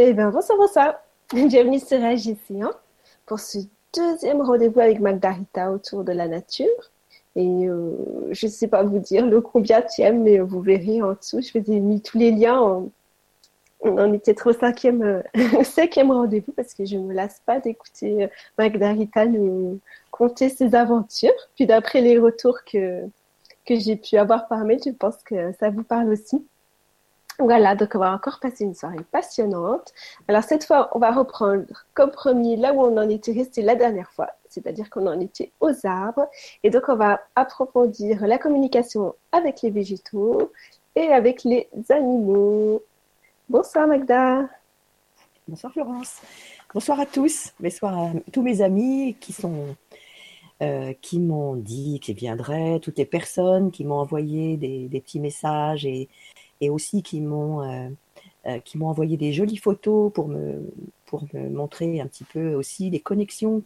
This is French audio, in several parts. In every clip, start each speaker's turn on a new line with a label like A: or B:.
A: Eh bien, bonsoir, bonsoir. Bienvenue sur AGC hein, pour ce deuxième rendez-vous avec Magdarita autour de la nature. Et euh, je ne sais pas vous dire le combien tu aimes, mais vous verrez en dessous, je vous ai mis tous les liens. On, en était trop cinquième, euh, cinquième rendez-vous parce que je ne me lasse pas d'écouter euh, Magdarita nous conter ses aventures. Puis d'après les retours que, que j'ai pu avoir par mail, je pense que ça vous parle aussi. Voilà, donc on va encore passer une soirée passionnante. Alors cette fois, on va reprendre comme premier là où on en était resté la dernière fois, c'est-à-dire qu'on en était aux arbres. Et donc on va approfondir la communication avec les végétaux et avec les animaux. Bonsoir Magda.
B: Bonsoir Florence. Bonsoir à tous. Bonsoir à tous mes amis qui sont euh, qui m'ont dit qu'ils viendraient, toutes les personnes qui m'ont envoyé des, des, petits messages et et aussi qui m'ont euh, euh, qui m'ont envoyé des jolies photos pour me pour me montrer un petit peu aussi les connexions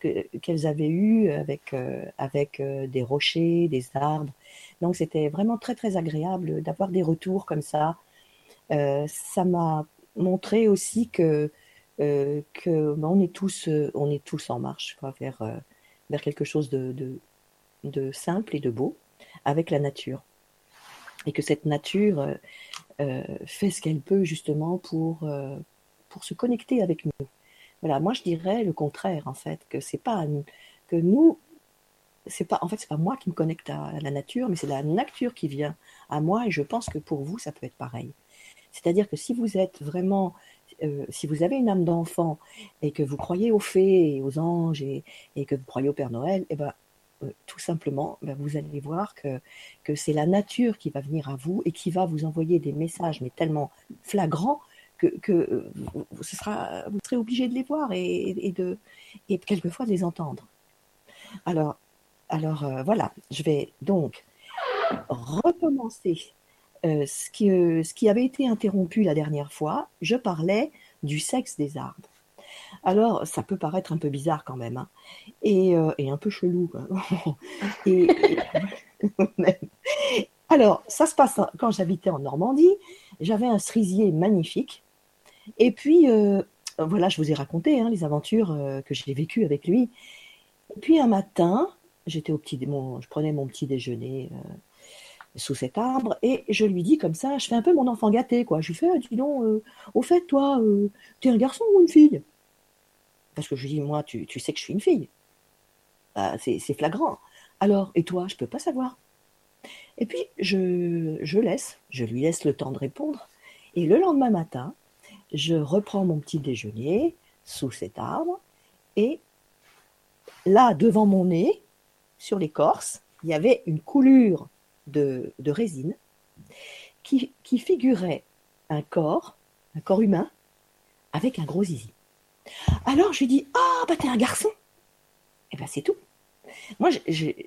B: qu'elles avaient eues avec euh, avec des rochers, des arbres. Donc c'était vraiment très très agréable d'avoir des retours comme ça. ça m'a montré aussi que que ben, on est tous on est tous en marche vers vers quelque chose de, de simple et de beau avec la nature et que cette nature euh, euh, fait ce qu'elle peut justement pour, euh, pour se connecter avec nous. Voilà, moi je dirais le contraire en fait, que c'est pas que nous, c'est pas en fait c'est pas moi qui me connecte à la nature, mais c'est la nature qui vient à moi et je pense que pour vous ça peut être pareil. C'est-à-dire que si vous êtes vraiment si vous avez une âme d'enfant et que vous croyez aux fées et aux anges et, que vous croyez au Père Noël, eh ben, tout simplement, ben, vous allez voir que, c'est la nature qui va venir à vous et qui va vous envoyer des messages, mais tellement flagrants que, euh, vous serez obligé de les voir et, de, quelquefois de les entendre. Alors, alors euh, voilà, je vais donc recommencer ce qui avait été interrompu la dernière fois. Je parlais du sexe des arbres. Alors, ça peut paraître un peu bizarre quand même, hein. euh, et, un peu chelou. alors, ça se passe quand j'habitais en Normandie. J'avais un cerisier magnifique. Et puis, euh, voilà, je vous ai raconté hein, les aventures euh, que j'ai vécues avec lui. Et puis, un matin, j'étais au petit, je prenais mon petit déjeuner sous cet arbre et je lui dis comme ça, je fais un peu mon enfant gâté, quoi. Je lui fais, ah, dis donc, au fait, toi, tu es un garçon ou une fille? Parce que je lui dis, moi, tu, sais que je suis une fille. Bah, c'est flagrant. Alors, et toi, je ne peux pas savoir. Et puis, je, je laisse, je lui laisse le temps de répondre. Et le lendemain matin, je reprends mon petit déjeuner sous cet arbre. Et là, devant mon nez, sur l'écorce, il y avait une coulure de, de résine qui, qui, figurait un corps, un corps humain, avec un gros zizi. Alors je lui dis Ah, bah t'es un garçon Et eh ben c'est tout. Moi,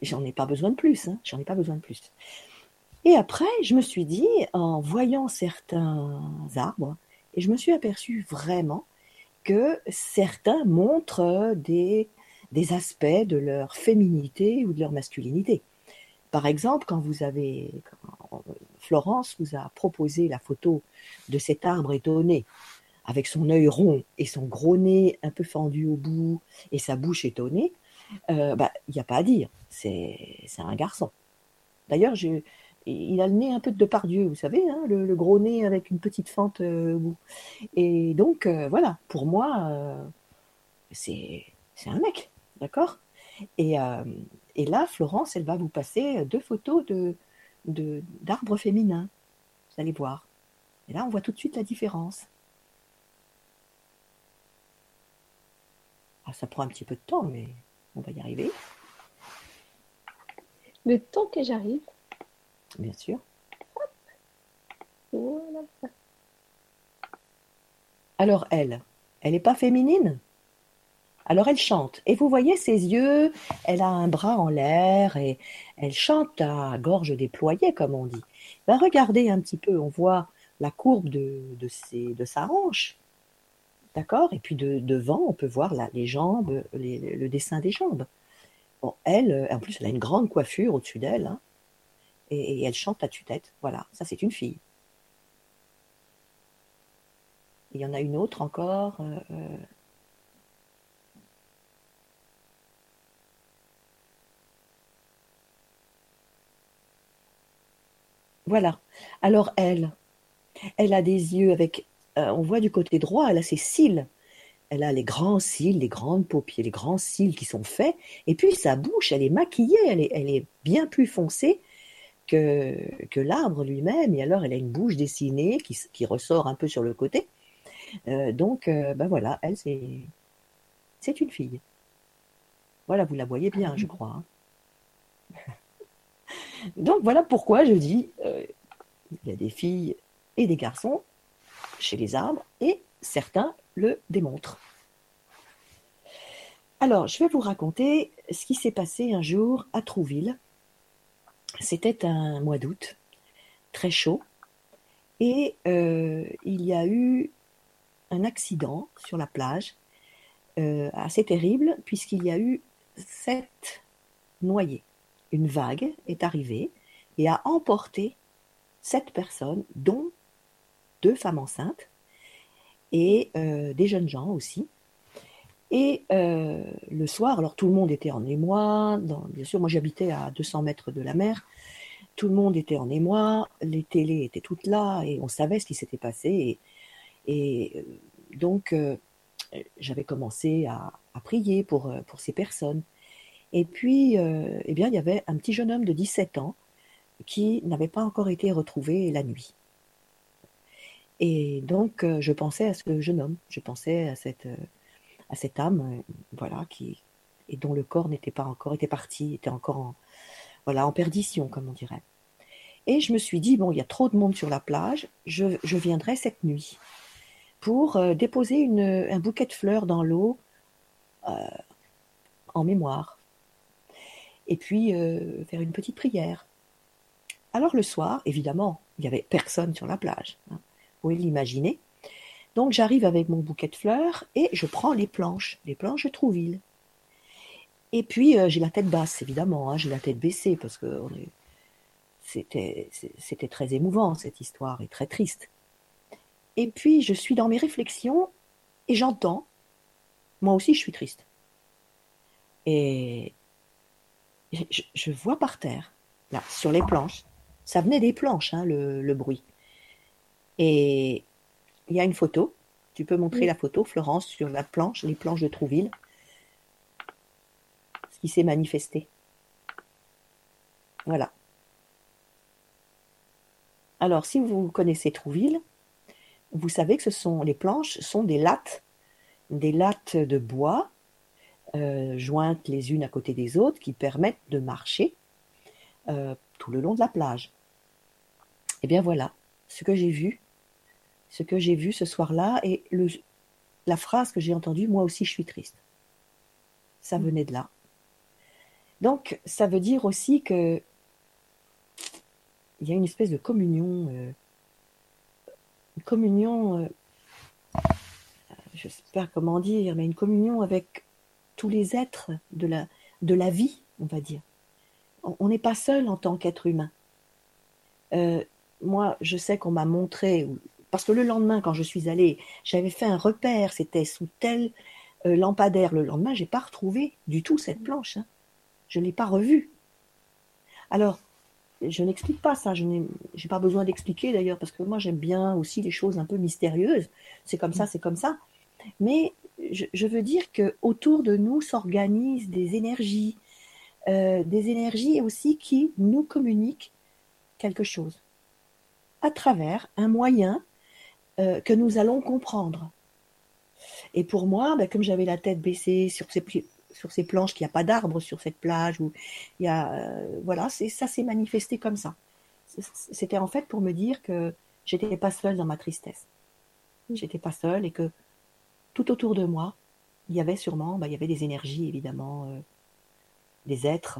B: j'en ai pas besoin de plus. Hein. J'en ai pas besoin de plus. Et après, je me suis dit, en voyant certains arbres, et je me suis aperçu vraiment que certains montrent des, des aspects de leur féminité ou de leur masculinité. Par exemple, quand vous avez, Florence vous a proposé la photo de cet arbre étonné avec son œil rond et son gros nez un peu fendu au bout et sa bouche étonnée, euh, bah, il n'y a pas à dire. C'est un garçon. D'ailleurs, il a le nez un peu de Depardieu, vous savez, hein, le, gros nez avec une petite fente euh, au bout. Et donc, euh, voilà, pour moi, c'est un mec, d'accord? Et, là, Florence, elle va vous passer deux photos de, d'arbres féminins. Vous allez voir. Et là, on voit tout de suite la différence. Ah, ça prend un petit peu de temps, mais on va y arriver.
A: Le temps que j'arrive.
B: Bien sûr. Alors elle, elle n'est pas féminine? Alors elle chante. Et vous voyez ses yeux, elle a un bras en l'air et elle chante à gorge déployée, comme on dit. Ben, regardez un petit peu, on voit la courbe de, de, de sa hanche. D'accord? Et puis de, devant, on peut voir les jambes, le dessin des jambes. Bon, elle, euh, en plus, elle a une grande coiffure au-dessus d'elle. Hein, et, elle chante à tue-tête. Voilà, ça c'est une fille. Il y en a une autre encore. euh, euh, Voilà. Alors elle, elle a des yeux avec, euh, on voit du côté droit, elle a ses cils. Elle a les grands cils, les grandes paupières, les grands cils qui sont faits. Et puis sa bouche, elle est maquillée, elle est, bien plus foncée que, l'arbre lui-même. Et alors elle a une bouche dessinée qui, ressort un peu sur le côté. Euh, donc, euh, ben voilà, elle, c'est, une fille. Voilà, vous la voyez bien, je crois. hein. Donc voilà pourquoi je dis, il y a des filles et des garçons chez les arbres, et certains le démontrent. Alors, je vais vous raconter ce qui s'est passé un jour à Trouville. C'était un mois d'août, très chaud, et euh, il y a eu un accident sur la plage euh, assez terrible, puisqu'il y a eu sept noyés. Une vague est arrivée et a emporté sept personnes, dont deux femmes enceintes et euh, des jeunes gens aussi. Et euh, le soir, alors tout le monde était en émoi. Bien sûr, moi j'habitais à 200 mètres de la mer. Tout le monde était en émoi. Les télés étaient toutes là et on savait ce qui s'était passé. Et, euh, donc, j'avais commencé à, prier pour, pour ces personnes. Et puis, eh bien, il y avait un petit jeune homme de 17 ans qui n'avait pas encore été retrouvé la nuit. Et donc, euh, je pensais à ce jeune homme, je pensais à cette, euh, âme, euh, voilà, qui et dont le corps n'était pas encore, parti, était encore en, voilà, en perdition, comme on dirait. Et je me suis dit, bon, il y a trop de monde sur la plage, je, viendrai cette nuit pour déposer un bouquet de fleurs dans l'eau en mémoire. Et puis faire une petite prière. Alors le soir, évidemment, il n'y avait personne sur la plage. hein. Vous pouvez l'imaginer. Donc j'arrive avec mon bouquet de fleurs et je prends les planches, les planches de Trouville. Et puis euh, j'ai la tête basse, évidemment, hein, j'ai la tête baissée parce que c'était très émouvant cette histoire et très triste. Et puis je suis dans mes réflexions et j'entends, moi aussi je suis triste. Et je, vois par terre, là, sur les planches, ça venait des planches, hein, le bruit. Et il y a une photo. Tu peux montrer
A: Oui.
B: la photo, Florence, sur la planche, les planches de Trouville. Ce qui s'est manifesté. Voilà. Alors, si vous connaissez Trouville, vous savez que ce sont les planches sont des lattes, des lattes de bois euh, jointes les unes à côté des autres qui permettent de marcher euh, tout le long de la plage. Et bien voilà ce que j'ai vu, ce que j'ai vu ce soir-là et le, la phrase que j'ai entendue, moi aussi je suis triste. Ça venait de là. Donc ça veut dire aussi que il y a une espèce de communion, euh, une communion, euh, je sais pas comment dire, mais une communion avec tous les êtres de la, de la vie, on va dire. On on n'est pas seul en tant qu'être humain. Euh, moi, je sais qu'on m'a montré, parce que le lendemain, quand je suis allée, j'avais fait un repère, c'était sous tel euh, lampadaire. Le lendemain, j'ai pas retrouvé du tout cette planche. hein. Je l'ai pas revue. Alors, je n'explique pas ça. Je n'ai pas besoin d'expliquer d'ailleurs, parce que moi, j'aime bien aussi les choses un peu mystérieuses. C'est comme ça, c'est comme ça. Mais je, je veux dire que autour de nous s'organisent des énergies, euh, des énergies aussi qui nous communiquent quelque chose à travers un moyen euh, que nous allons comprendre. Et pour moi, ben, comme j'avais la tête baissée sur ces, pli- sur ces planches, qu'il n'y a pas d'arbres sur cette plage, où il y a, euh, voilà, ça s'est manifesté comme ça. C'était en fait pour me dire que j'étais pas seule dans ma tristesse. J'étais pas seule et que tout autour de moi, il y avait sûrement, ben, il y avait des énergies évidemment, euh, des êtres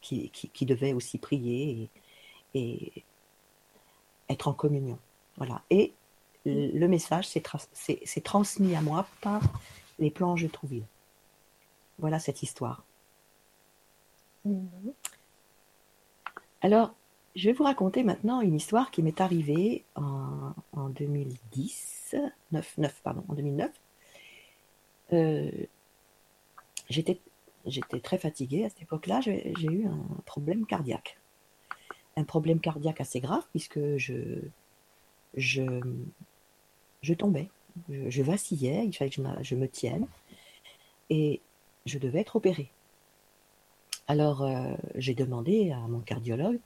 B: qui, qui, qui devaient aussi prier et, et être en communion. Voilà. Et le le message s'est tra- s'est- s'est transmis à moi par les planches de Trouville. Voilà cette histoire.
A: Mhm.
B: Alors, je vais vous raconter maintenant une histoire qui m'est arrivée en, en 2010, 9, 9, pardon, en 2009. Euh, j'étais, très fatiguée à cette époque-là, j'ai, j'ai eu un problème cardiaque. Un problème cardiaque assez grave puisque je, je, je tombais, je, vacillais, il fallait que je, me- tienne et je devais être opérée. Alors euh, j'ai demandé à mon cardiologue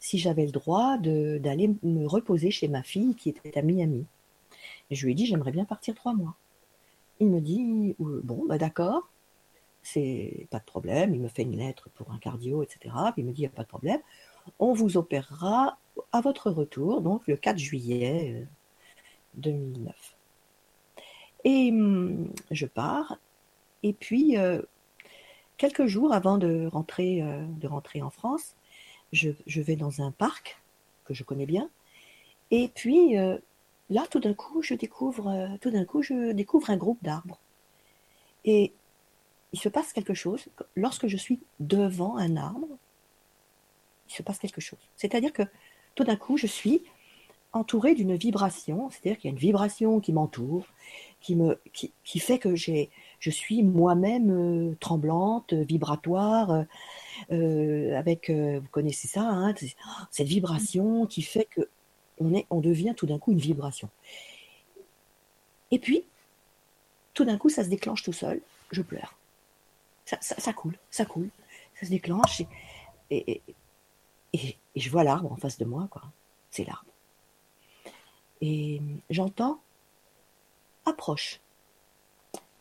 B: si j'avais le droit d'aller me reposer chez ma fille qui était à Miami. Je lui ai dit j'aimerais bien partir trois mois. Il me dit bon bah d'accord, c'est pas de problème. Il me fait une lettre pour un cardio, etc. Puis il me dit il a pas de problème. On vous opérera à votre retour, donc le 4 juillet euh, 2009. Et hum, je pars. Et puis, euh, quelques jours avant de rentrer, euh, de rentrer en France, je, vais dans un parc que je connais bien. Et puis, euh, là, tout d'un coup, je découvre, tout d'un coup, je découvre un groupe d'arbres. Et il se passe quelque chose. Lorsque je suis devant un arbre, il se passe quelque chose. C'est-à-dire que tout d'un coup, je suis entourée d'une vibration, c'est-à-dire qu'il y a une vibration qui m'entoure, qui, me, qui, fait que j'ai, je suis moi-même euh, tremblante, vibratoire, euh, euh, avec, vous connaissez ça, hein, cette vibration qui fait que on, est, on devient tout d'un coup une vibration. Et puis, tout d'un coup, ça se déclenche tout seul, je pleure. Ça, coule, ça coule, ça se déclenche, et, et, et- et je vois l'arbre en face de moi, quoi. C'est l'arbre. Et j'entends approche.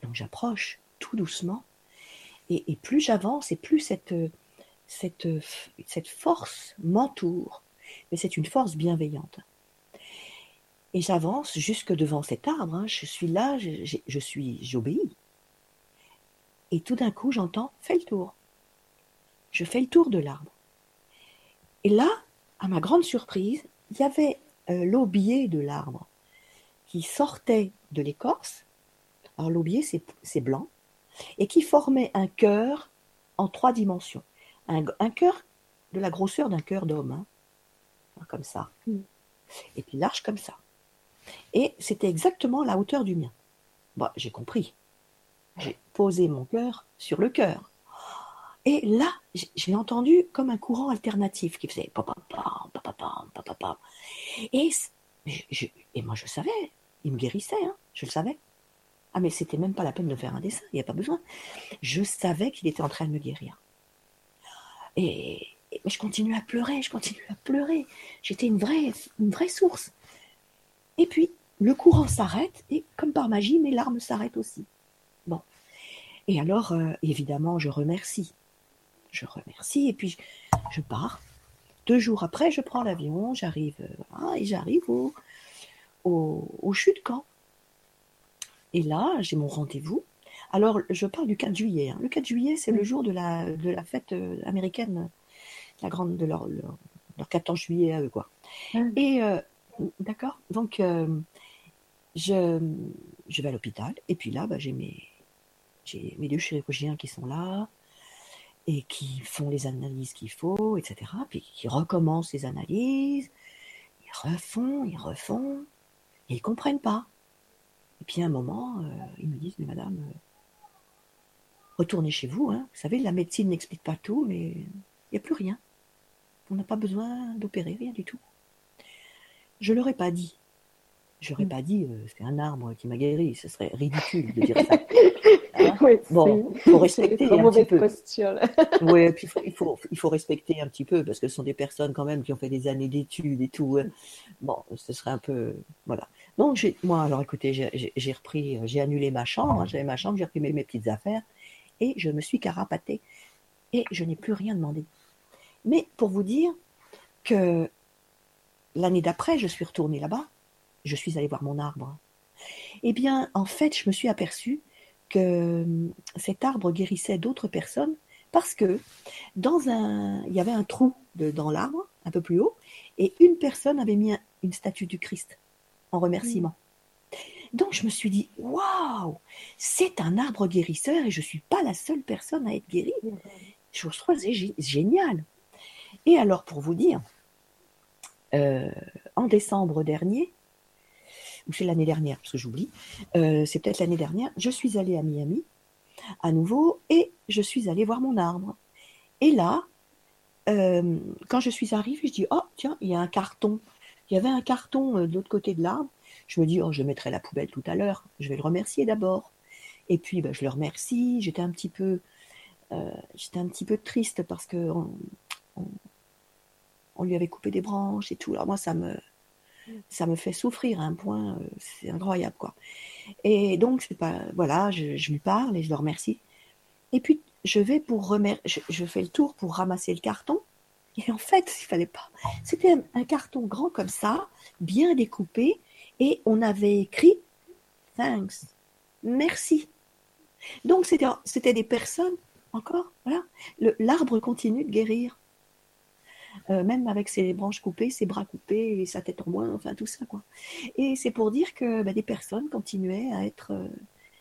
B: Donc j'approche tout doucement. Et, plus j'avance, et plus cette, force m'entoure. Mais c'est une force bienveillante. Et j'avance jusque devant cet arbre. hein. Je suis là, je, je- suis, j'obéis. Et tout d'un coup, j'entends fais le tour. Je fais le tour de l'arbre. Et là, à ma grande surprise, il y avait l'aubier de l'arbre qui sortait de l'écorce. Alors l'aubier, c'est c'est blanc, et qui formait un cœur en trois dimensions. Un, un cœur de la grosseur d'un cœur d'homme, hein, comme ça,
A: Mm.
B: et puis large comme ça. Et c'était exactement la hauteur du mien. Bon, j'ai compris. J'ai posé mon cœur sur le cœur. Et là, j'ai- entendu comme un courant alternatif qui faisait papapam. Et, et moi, je savais, il me guérissait, hein, je le savais. Ah, mais c'était même pas la peine de faire un dessin, il n'y a pas besoin. Je savais qu'il était en train de me guérir. Et, je continuais à pleurer, je continuais à pleurer. J'étais une vraie, une vraie source. Et puis, le courant s'arrête, et comme par magie, mes larmes s'arrêtent aussi. Bon. Et alors, euh, évidemment, je remercie. Je remercie, et puis je, je pars. Deux jours après, je prends l'avion, j'arrive, euh, et j'arrive au, au, au chute camp. Et là, j'ai mon rendez-vous. Alors, je parle du 4 juillet. hein. Le 4 juillet, c'est le jour de la, de la fête euh, américaine, la grande, de leur, leur, leur 14 juillet à eux, quoi. Et, euh, d'accord Donc, euh, je, je vais à l'hôpital, et puis là, bah, j'ai mes, j'ai mes deux chirurgiens qui sont là, et qui font les analyses qu'il faut, etc. Puis qui recommencent les analyses, ils refont, ils refont, et ils comprennent pas. Et puis à un moment, euh, ils me disent, mais madame, euh, retournez chez vous, hein. vous savez, la médecine n'explique pas tout, mais il n'y a plus rien. On n'a pas besoin d'opérer, rien du tout. Je leur ai pas dit. Je leur ai
A: Mm.
B: pas dit, euh, c'est un arbre qui m'a guéri, ce serait ridicule de dire ça. Hein
A: Oui,
B: Bon, faut respecter un petit peu. Oui, puis il faut, il, faut, il faut respecter un petit peu parce que ce sont des personnes quand même qui ont fait des années d'études et tout. hein. Bon, ce serait un peu. Voilà. Donc, j'ai, moi, alors écoutez, j'ai- j'ai j'ai repris, euh, j'ai annulé ma chambre, hein, j'avais ma chambre, j'ai repris mes, mes petites affaires et je me suis carapatée et je n'ai plus rien demandé. Mais pour vous dire que l'année d'après, je suis retournée là-bas, je suis allée voir mon arbre. Eh bien, en fait, je me suis aperçue que hum, cet arbre guérissait d'autres personnes parce que dans un, il y avait un trou de- dans l'arbre, un peu plus haut, et une personne avait mis un- une statue du Christ en remerciement. Donc je me suis dit, waouh, c'est un arbre guérisseur et je suis pas la seule personne à être guérie. Je trouve ça gé- génial. Et alors pour vous dire, en décembre dernier, ou c'est l'année dernière, parce que j'oublie, c'est peut-être l'année dernière, je suis allée à Miami à nouveau et je suis allée voir mon arbre. Et là, quand je suis arrivée, je dis, oh tiens, il y a un carton. Il y avait un carton de l'autre côté de l'arbre. Je me dis, oh, je mettrai la poubelle tout à l'heure. Je vais le remercier d'abord. Et puis, ben, je le remercie. J'étais un petit peu, euh, j'étais un petit peu triste parce que on, lui avait coupé des branches et tout. Alors moi, ça me, ça me fait souffrir à un point, euh, c'est incroyable quoi. Et donc, c'est pas, voilà, je, lui parle et je le remercie. Et puis, je vais pour remercier, je, fais le tour pour ramasser le carton. Et en fait, il fallait pas. C'était un carton grand comme ça, bien découpé, et on avait écrit thanks, merci. Donc c'était des personnes, encore, voilà, l'arbre continue de guérir. Euh, même avec ses branches coupées, ses bras coupés, et sa tête en moins, enfin tout ça quoi. Et c'est pour dire que bah, des personnes continuaient à être euh,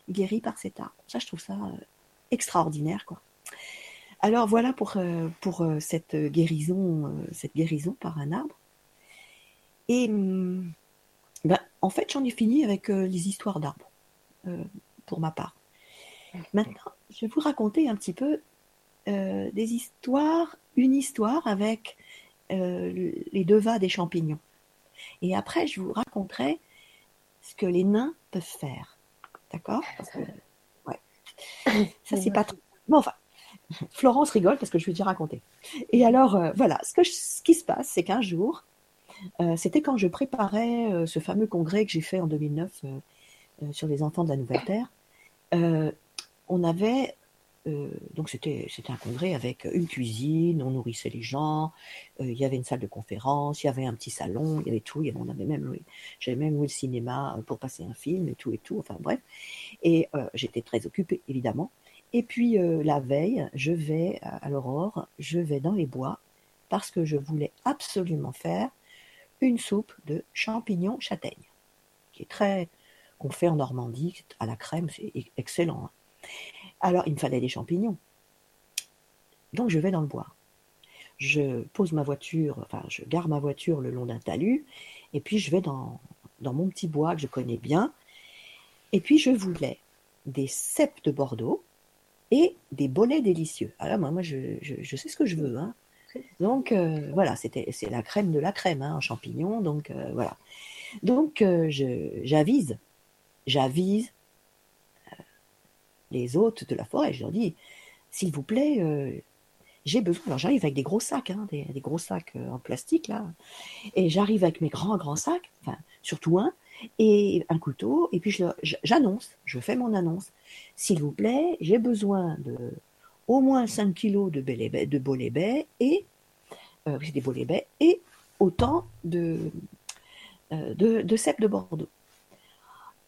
B: guéries par cet arbre. Ça, je trouve ça euh, extraordinaire quoi. Alors voilà pour, pour cette guérison, cette guérison par un arbre. Et hum, ben, en fait, j'en ai fini avec les histoires d'arbres, pour ma part. Maintenant, je vais vous raconter un petit peu euh, des histoires, une histoire avec les devas des champignons. Et après, je vous raconterai ce que les nains peuvent faire. D'accord? Ouais. Ça, c'est pas trop. Bon, enfin, Florence rigole parce que je vais te raconter. Et alors, voilà, ce, que ce qui se passe, c'est qu'un jour, euh, c'était quand je préparais euh, ce fameux congrès que j'ai fait en 2009 euh, sur les enfants de la Nouvelle Terre. on avait donc c'était un congrès avec une cuisine, on nourrissait les gens, il y avait une salle de conférence, il y avait un petit salon, il y avait tout, on avait même j'avais même loué le cinéma pour passer un film et tout et tout, enfin bref. Et j'étais très occupée évidemment. Et puis la veille, je vais à l'aurore, je vais dans les bois parce que je voulais absolument faire une soupe de champignons châtaignes, qui est très qu'on fait en Normandie à la crème, c'est excellent. Hein. Alors il me fallait des champignons, donc je vais dans le bois. Je pose ma voiture, enfin je gare ma voiture le long d'un talus, et puis je vais dans, mon petit bois que je connais bien, et puis je voulais des cèpes de Bordeaux et des bolets délicieux. Alors moi, moi je, je, sais ce que je veux. Hein. Donc euh, voilà, c'était c'est la crème de la crème hein, en champignons. Donc euh, voilà. Donc euh, j'avise, j'avise les hôtes de la forêt. Je leur dis, s'il vous plaît, j'ai besoin. Alors j'arrive avec des gros sacs, hein, des, gros sacs en plastique là, et j'arrive avec mes grands grands sacs, enfin surtout un, et un couteau, et puis j'annonce, je, fais mon annonce. S'il vous plaît, j'ai besoin de au moins 5 kilos de, de bolébet et euh, des et autant de, euh, de, de cèpes de Bordeaux.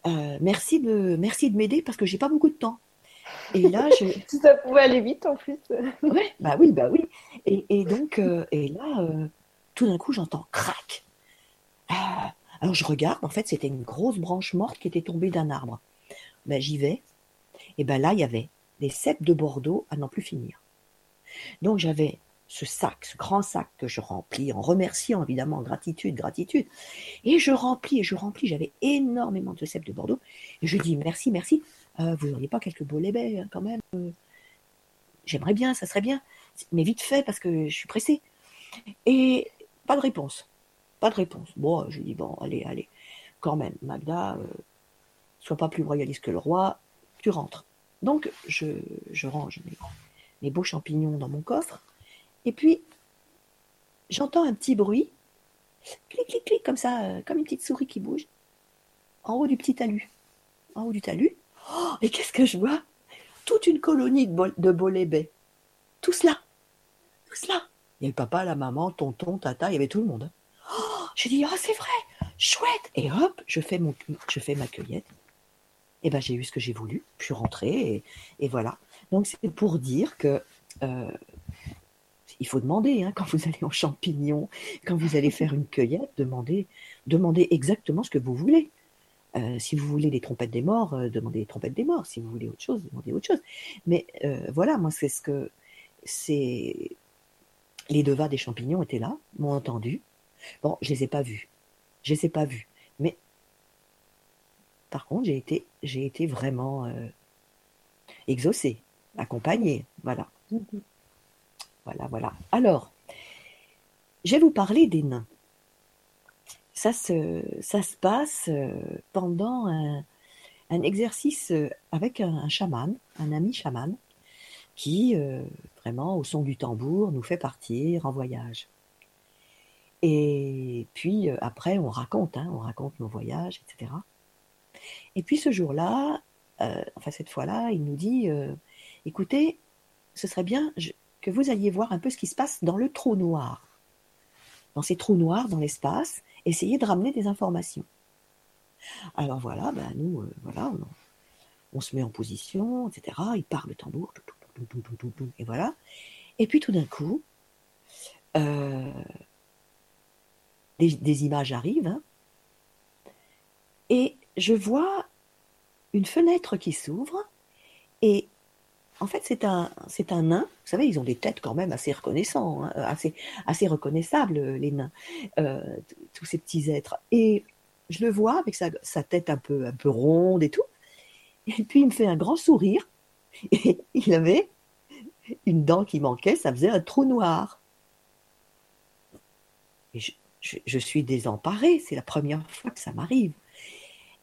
B: Euh, merci de, merci de m'aider parce que j'ai pas beaucoup de temps.
A: Et là, je... ça pouvait aller vite en plus.
B: ouais, bah oui, bah oui. Et, et donc, et là, tout d'un coup, j'entends crac. alors je regarde, en fait, c'était une grosse branche morte qui était tombée d'un arbre. Ben, j'y vais. Et ben là, il y avait des cèpes de Bordeaux à n'en plus finir. Donc j'avais ce sac, ce grand sac que je remplis en remerciant évidemment, gratitude, gratitude. Et je remplis et je remplis, j'avais énormément de cèpes de Bordeaux. Et je dis merci, merci. Euh, vous n'auriez pas quelques beaux lébets hein, quand même euh? J'aimerais bien, ça serait bien. Mais vite fait parce que je suis pressée. Et pas de réponse. Pas de réponse. Bon, je dis bon, allez, allez. Quand même, Magda, euh, sois pas plus royaliste que le roi, tu rentres. Donc, je, range mes, beaux champignons dans mon coffre. Et puis, j'entends un petit bruit. Clic, clic, clic, comme ça, comme une petite souris qui bouge. En haut du petit talus. En haut du talus. Oh, et qu'est-ce que je vois? Toute une colonie de, de bolets baies. Tout cela. Tout cela. Il y avait le papa, la maman, tonton, tata, il y avait tout le monde. Oh, je dis, oh, c'est vrai, chouette. Et hop, je fais, ma cueillette et ben j'ai eu ce que j'ai voulu, je suis rentrée et, voilà. Donc c'est pour dire que euh, il faut demander hein, quand vous allez en champignons, quand vous allez faire une cueillette, demandez, demandez exactement ce que vous voulez. Euh, si vous voulez des trompettes des morts, euh, demandez des trompettes des morts. Si vous voulez autre chose, demandez autre chose. Mais voilà, moi c'est ce que c'est les devas des champignons étaient là, m'ont entendu. Bon, je les ai pas vus. Je les ai pas vus. Mais par contre, j'ai été, j'ai été vraiment euh, exaucée, accompagnée. Voilà. Voilà, voilà. Alors, je vais vous parler des nains. Ça se, passe euh, pendant un, exercice euh, avec un, chaman, un ami chaman, qui, euh, vraiment, au son du tambour, nous fait partir en voyage. Et puis, après, on raconte, hein, on raconte nos voyages, etc. Et puis, ce jour-là, enfin, cette fois-là, il nous dit, écoutez, ce serait bien que vous alliez voir un peu ce qui se passe dans le trou noir. Dans ces trous noirs, dans l'espace, essayez de ramener des informations. Alors voilà, ben nous, euh, voilà, on, se met en position, etc. Il part le tambour, et voilà. Et puis tout d'un coup, euh, des, des images arrivent, hein, et je vois une fenêtre qui s'ouvre, et en fait c'est un, c'est un nain. Vous savez, ils ont des têtes quand même assez reconnaissants, hein, assez, assez reconnaissables les nains, euh, tous ces petits êtres. Et je le vois avec sa, tête un peu, un peu ronde et tout. Et puis il me fait un grand sourire. Et il avait une dent qui manquait, ça faisait un trou noir. Je, je- je suis désemparée, c'est la première fois que ça m'arrive.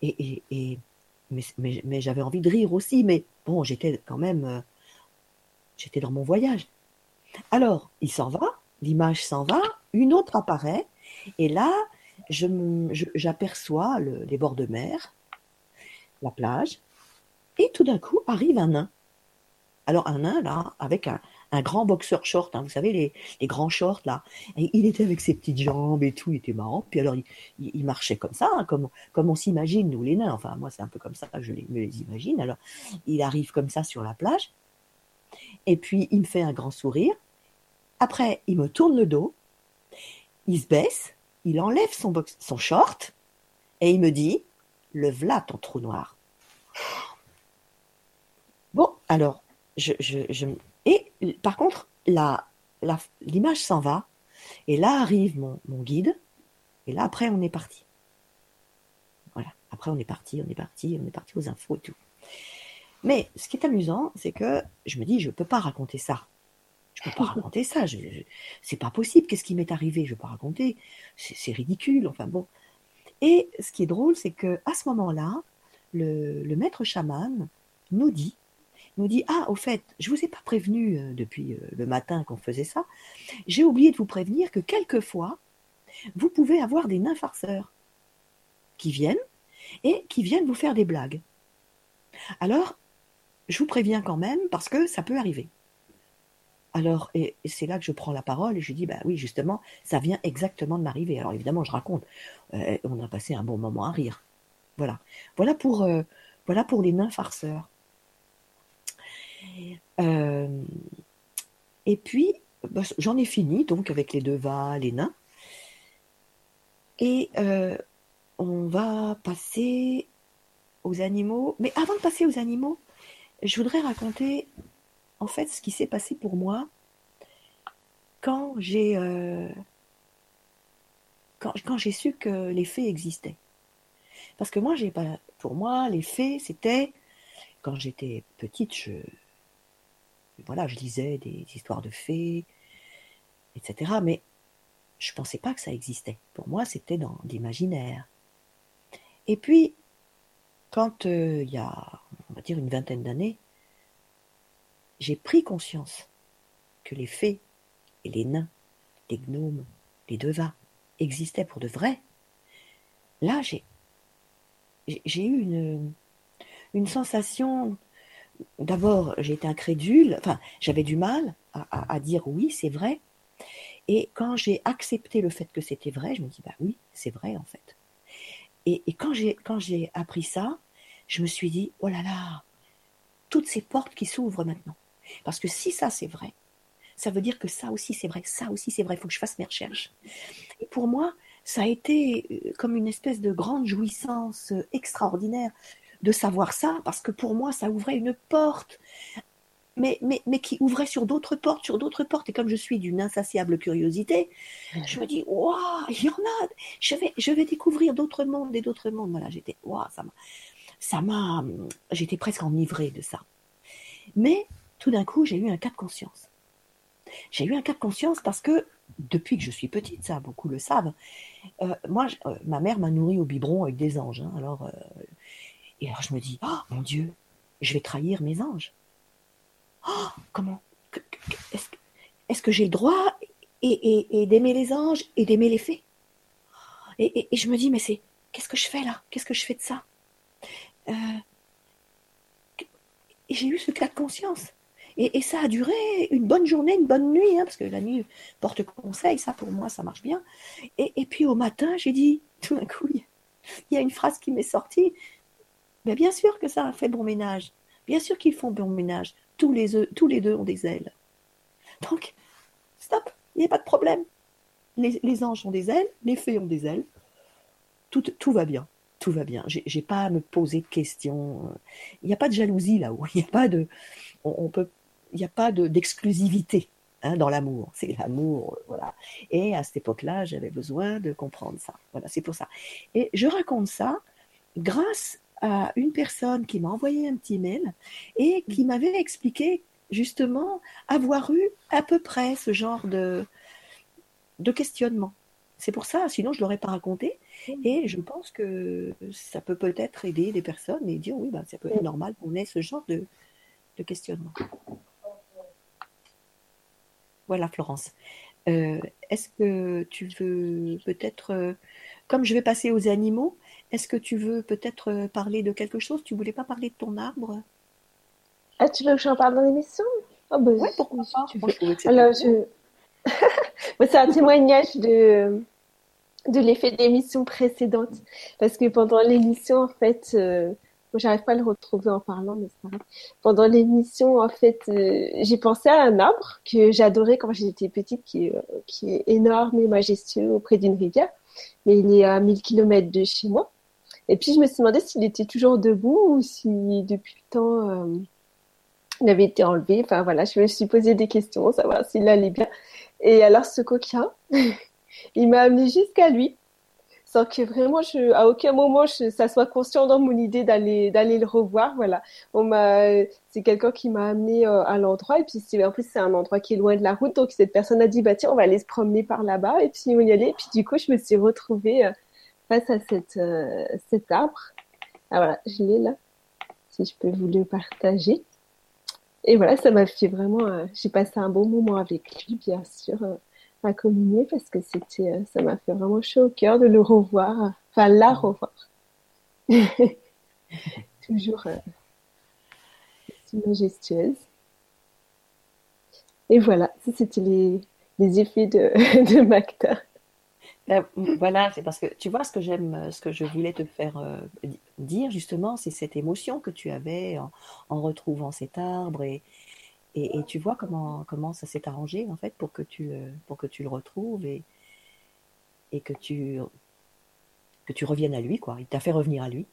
B: Et, et- et- mais mais- mais j'avais envie de rire aussi, mais bon, j'étais quand même, euh, j'étais dans mon voyage. Alors, il s'en va, l'image s'en va, une autre apparaît, et là, je je- j'aperçois le- les bords de mer, la plage, et tout d'un coup arrive un nain. Alors un nain là, avec un, un grand boxeur short, hein, vous savez les, les grands shorts là. Et il était avec ses petites jambes et tout, il était marrant. Puis alors il, il- marchait comme ça, hein, comme, comme on s'imagine nous les nains. Enfin moi c'est un peu comme ça je les, me les imagine. Alors il arrive comme ça sur la plage, et puis il me fait un grand sourire. Après il me tourne le dos, il se baisse, il enlève son, short et il me dit le v'là ton trou noir. Bon, alors, je, je, et par contre, l'image s'en va, et là arrive mon guide, et là après on est parti. Voilà, après on est parti, on est parti, on est parti aux infos et tout. Mais ce qui est amusant, c'est que je me dis, je peux pas raconter ça. Je peux pas raconter ça. Je, je- c'est pas possible. Qu'est-ce qui m'est arrivé? Je vais pas raconter. C'est, c'est ridicule. Enfin bon. Et ce qui est drôle, c'est que à ce moment-là, le, le maître chaman nous dit, nous dit ah au fait, je vous ai pas prévenu euh, depuis euh, le matin qu'on faisait ça. J'ai oublié de vous prévenir que quelquefois, vous pouvez avoir des nains farceurs qui viennent et qui viennent vous faire des blagues. Alors, je vous préviens quand même parce que ça peut arriver. Alors, et, c'est là que je prends la parole et je dis, bah oui, justement, ça vient exactement de m'arriver. Alors évidemment, je raconte. Euh, on a passé un bon moment à rire. Voilà. Voilà pour, euh, les nains farceurs. Euh, et puis, bah, j'en ai fini donc avec les devins, les nains. Et on va passer aux animaux. Mais avant de passer aux animaux, je voudrais raconter en fait ce qui s'est passé pour moi quand j'ai euh, quand, j'ai su que les fées existaient. Parce que moi, j'ai pas, pour moi, les fées, c'était quand j'étais petite, je, lisais des histoires de fées, etc. Mais je pensais pas que ça existait. Pour moi, c'était dans l'imaginaire. Et puis, quand euh, il y a, dire, une vingtaine d'années, j'ai pris conscience que les fées et les nains, les gnomes, les devins existaient pour de vrai. Là, j'ai eu une, une sensation. D'abord, j'étais incrédule, enfin, j'avais du mal à, à, dire oui, c'est vrai. Et quand j'ai accepté le fait que c'était vrai, je me dis bah oui, c'est vrai en fait. Et, et quand j'ai appris ça, je me suis dit oh là là, toutes ces portes qui s'ouvrent maintenant. Parce que si ça c'est vrai, ça veut dire que ça aussi c'est vrai, ça aussi c'est vrai. Il faut que je fasse mes recherches. Et pour moi, ça a été comme une espèce de grande jouissance extraordinaire de savoir ça, parce que pour moi, ça ouvrait une porte mais, mais, mais qui ouvrait sur d'autres portes, sur d'autres portes. Et comme je suis d'une insatiable curiosité, je me dis, waouh, il y en a, je vais, je vais découvrir d'autres mondes et d'autres mondes. Voilà, j'étais, waouh, ça m'a, j'étais presque enivrée de ça. Mais tout d'un coup, j'ai eu un cas de conscience. J'ai eu un cas de conscience parce que depuis que je suis petite, ça beaucoup le savent, euh, moi, euh, ma mère m'a nourri au biberon avec des anges. Hein. alors, euh, et alors je me dis, oh mon Dieu, je vais trahir mes anges. Oh, comment Est-ce que, j'ai le droit et, d'aimer les anges et d'aimer les fées? Et, je me dis, mais c'est qu'est-ce que je fais là? Qu'est-ce que je fais de ça? Et j'ai eu ce cas de conscience. Et, ça a duré une bonne journée, une bonne nuit, hein, parce que la nuit porte conseil, ça pour moi, ça marche bien. Et, puis au matin, j'ai dit, tout d'un coup, il y a une phrase qui m'est sortie. Mais bien sûr que ça a fait bon ménage. Bien sûr qu'ils font bon ménage. Tous les, tous les deux ont des ailes. Donc, stop, il n'y a pas de problème. Les, anges ont des ailes, les fées ont des ailes. Tout va bien tout va bien. J'ai pas à me poser de questions. Il n'y a pas de jalousie là-haut. Il n'y a pas de, on peut il n'y a pas d'exclusivité hein, dans l'amour. C'est l'amour, voilà. Et à cette époque-là, j'avais besoin de comprendre ça. Voilà, c'est pour ça. Et je raconte ça grâce à une personne qui m'a envoyé un petit mail et qui m'avait expliqué justement avoir eu à peu près ce genre de, de questionnement. C'est pour ça, sinon je ne l'aurais pas raconté. Et je pense que ça peut peut-être aider des personnes et dire oui, bah, ça peut être normal qu'on ait ce genre de, de questionnement. Voilà, Florence. Euh, est-ce que tu veux peut-être, euh, comme je vais passer aux animaux, est-ce que tu veux peut-être euh, parler de quelque chose? Tu voulais pas parler de ton arbre?
A: Ah, tu veux que j'en parle dans l'émission?
B: Oh, bah, Oui, pourquoi pas.
A: Alors, je... c'est un témoignage de, de l'effet de l'émission précédente. Parce que pendant l'émission, en fait, j'arrive pas à le retrouver en parlant, mais c'est pas Pendant l'émission, en fait, euh, j'ai pensé à un arbre que j'adorais quand j'étais petite, qui est, euh, qui est énorme et majestueux auprès d'une rivière. Mais il est à 1000 km de chez moi. Et puis, je me suis demandé s'il était toujours debout ou si, depuis le temps, euh, il avait été enlevé. Enfin, voilà, je me suis posé des questions, savoir s'il allait bien. Et alors, ce coquin, il m'a amené jusqu'à lui sans que vraiment à aucun moment ça soit conscient dans mon idée d'aller d'aller le revoir. Voilà, c'est quelqu'un qui m'a amené euh, à l'endroit et puis en plus c'est un endroit qui est loin de la route, donc cette personne a dit bah tiens on va aller se promener par là-bas et puis on y allait. Et puis du coup je me suis retrouvée euh, face à cette euh, cet arbre. Ah voilà, je l'ai là. Si je peux vous le partager. Et voilà, ça m'a fait vraiment. j'ai passé un bon moment avec lui, bien sûr à communier parce que c'était, euh, ça m'a fait vraiment chaud au cœur de le revoir, enfin la revoir. Toujours euh, majestueuse. Et voilà, ça c'était les, les, effets de, de Macta.
B: Ben, voilà, c'est parce que tu vois ce que j'aime, ce que je voulais te faire euh, dire justement, c'est cette émotion que tu avais en, en retrouvant cet arbre et, et, tu vois comment, comment ça s'est arrangé en fait pour que tu, pour que tu le retrouves et, et que, tu, que tu reviennes à lui. quoi. Il t'a fait revenir à lui.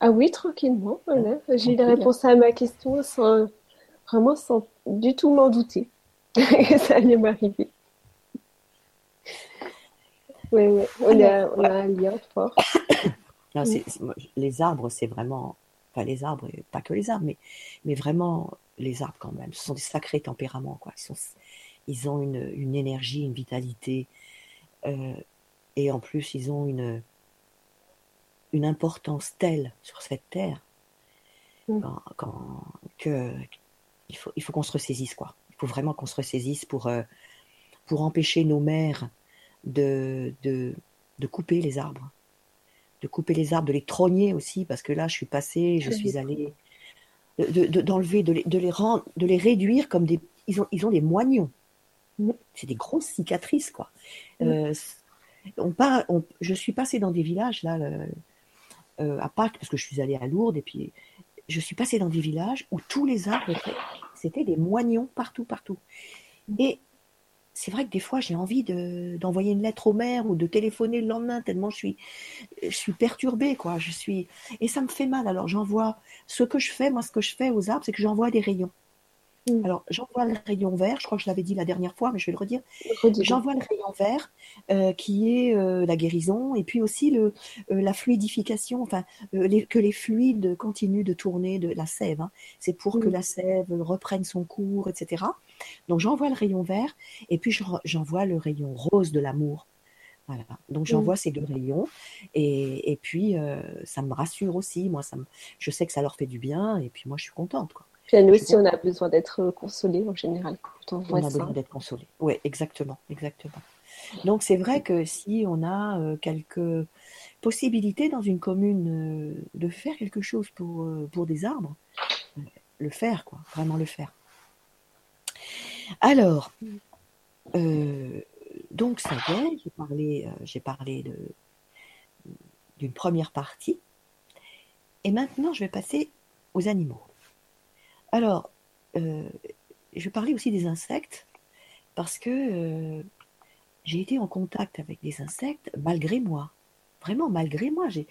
A: Ah oui, tranquillement. Voilà. J'ai eu la réponse à ma question sans, vraiment sans du tout m'en douter que ça allait m'arriver. Oui, oui, on, a, on a un lien fort.
B: Non, les arbres, c'est vraiment, pas les arbres, pas que les arbres, mais, mais vraiment les arbres quand même. Ce sont des sacrés tempéraments, quoi. Ils, sont, ils ont une, une, énergie, une vitalité. Euh, et en plus, ils ont une, une importance telle sur cette terre mm. quand, que il faut, il faut qu'on se ressaisisse, quoi. Il faut vraiment qu'on se ressaisisse pour, euh, pour empêcher nos mères de, de, de couper les arbres de couper les arbres, de les trogner aussi, parce que là, je suis passée, je suis allée d'enlever, de, de, les rendre, de les réduire comme des. Ils ont, ils ont des moignons. Mm. C'est des grosses cicatrices, quoi. Mm. Euh, on part, je suis passée dans des villages, là, euh, à Pâques, parce que je suis allée à Lourdes, et puis je suis passée dans des villages où tous les arbres c'était des moignons partout, partout. Mm. Et c'est vrai que des fois j'ai envie d'envoyer une lettre au maire ou de téléphoner le lendemain tellement je suis je suis perturbée quoi. Je suis et ça me fait mal. Alors j'envoie ce que je fais moi ce que je fais aux arbres c'est que j'envoie des rayons Mm. Alors, j'envoie le rayon vert, je crois que je l'avais dit la dernière fois, mais je vais le redire. J'envoie le rayon vert, euh, qui est euh, la guérison, et puis aussi le, euh, la fluidification, enfin, que les fluides continuent de tourner de la sève. Hein. C'est pour que mm. la sève reprenne son cours, etc. Donc, j'envoie le rayon vert, et puis j'envoie le rayon rose de l'amour. Voilà. Donc j'envoie mm. ces deux rayons et, et puis ça me rassure aussi. Moi, ça me, je sais que ça leur fait du bien et puis moi je suis contente. Quoi.
A: Puis nous aussi, on a besoin d'être consolé en général
B: on, on a besoin d'être consolé. Oui, exactement, exactement. Donc c'est vrai que si on a euh, quelques possibilités dans une commune euh, de faire quelque chose pour, euh, pour des arbres, le faire, quoi, vraiment le faire. Alors, donc ça y est, j'ai parlé, j'ai parlé de, d'une première partie. Et maintenant, je vais passer aux animaux. Alors, euh, je parlais aussi des insectes parce que euh, j'ai été en contact avec des insectes malgré moi. Vraiment, malgré moi. J'ai,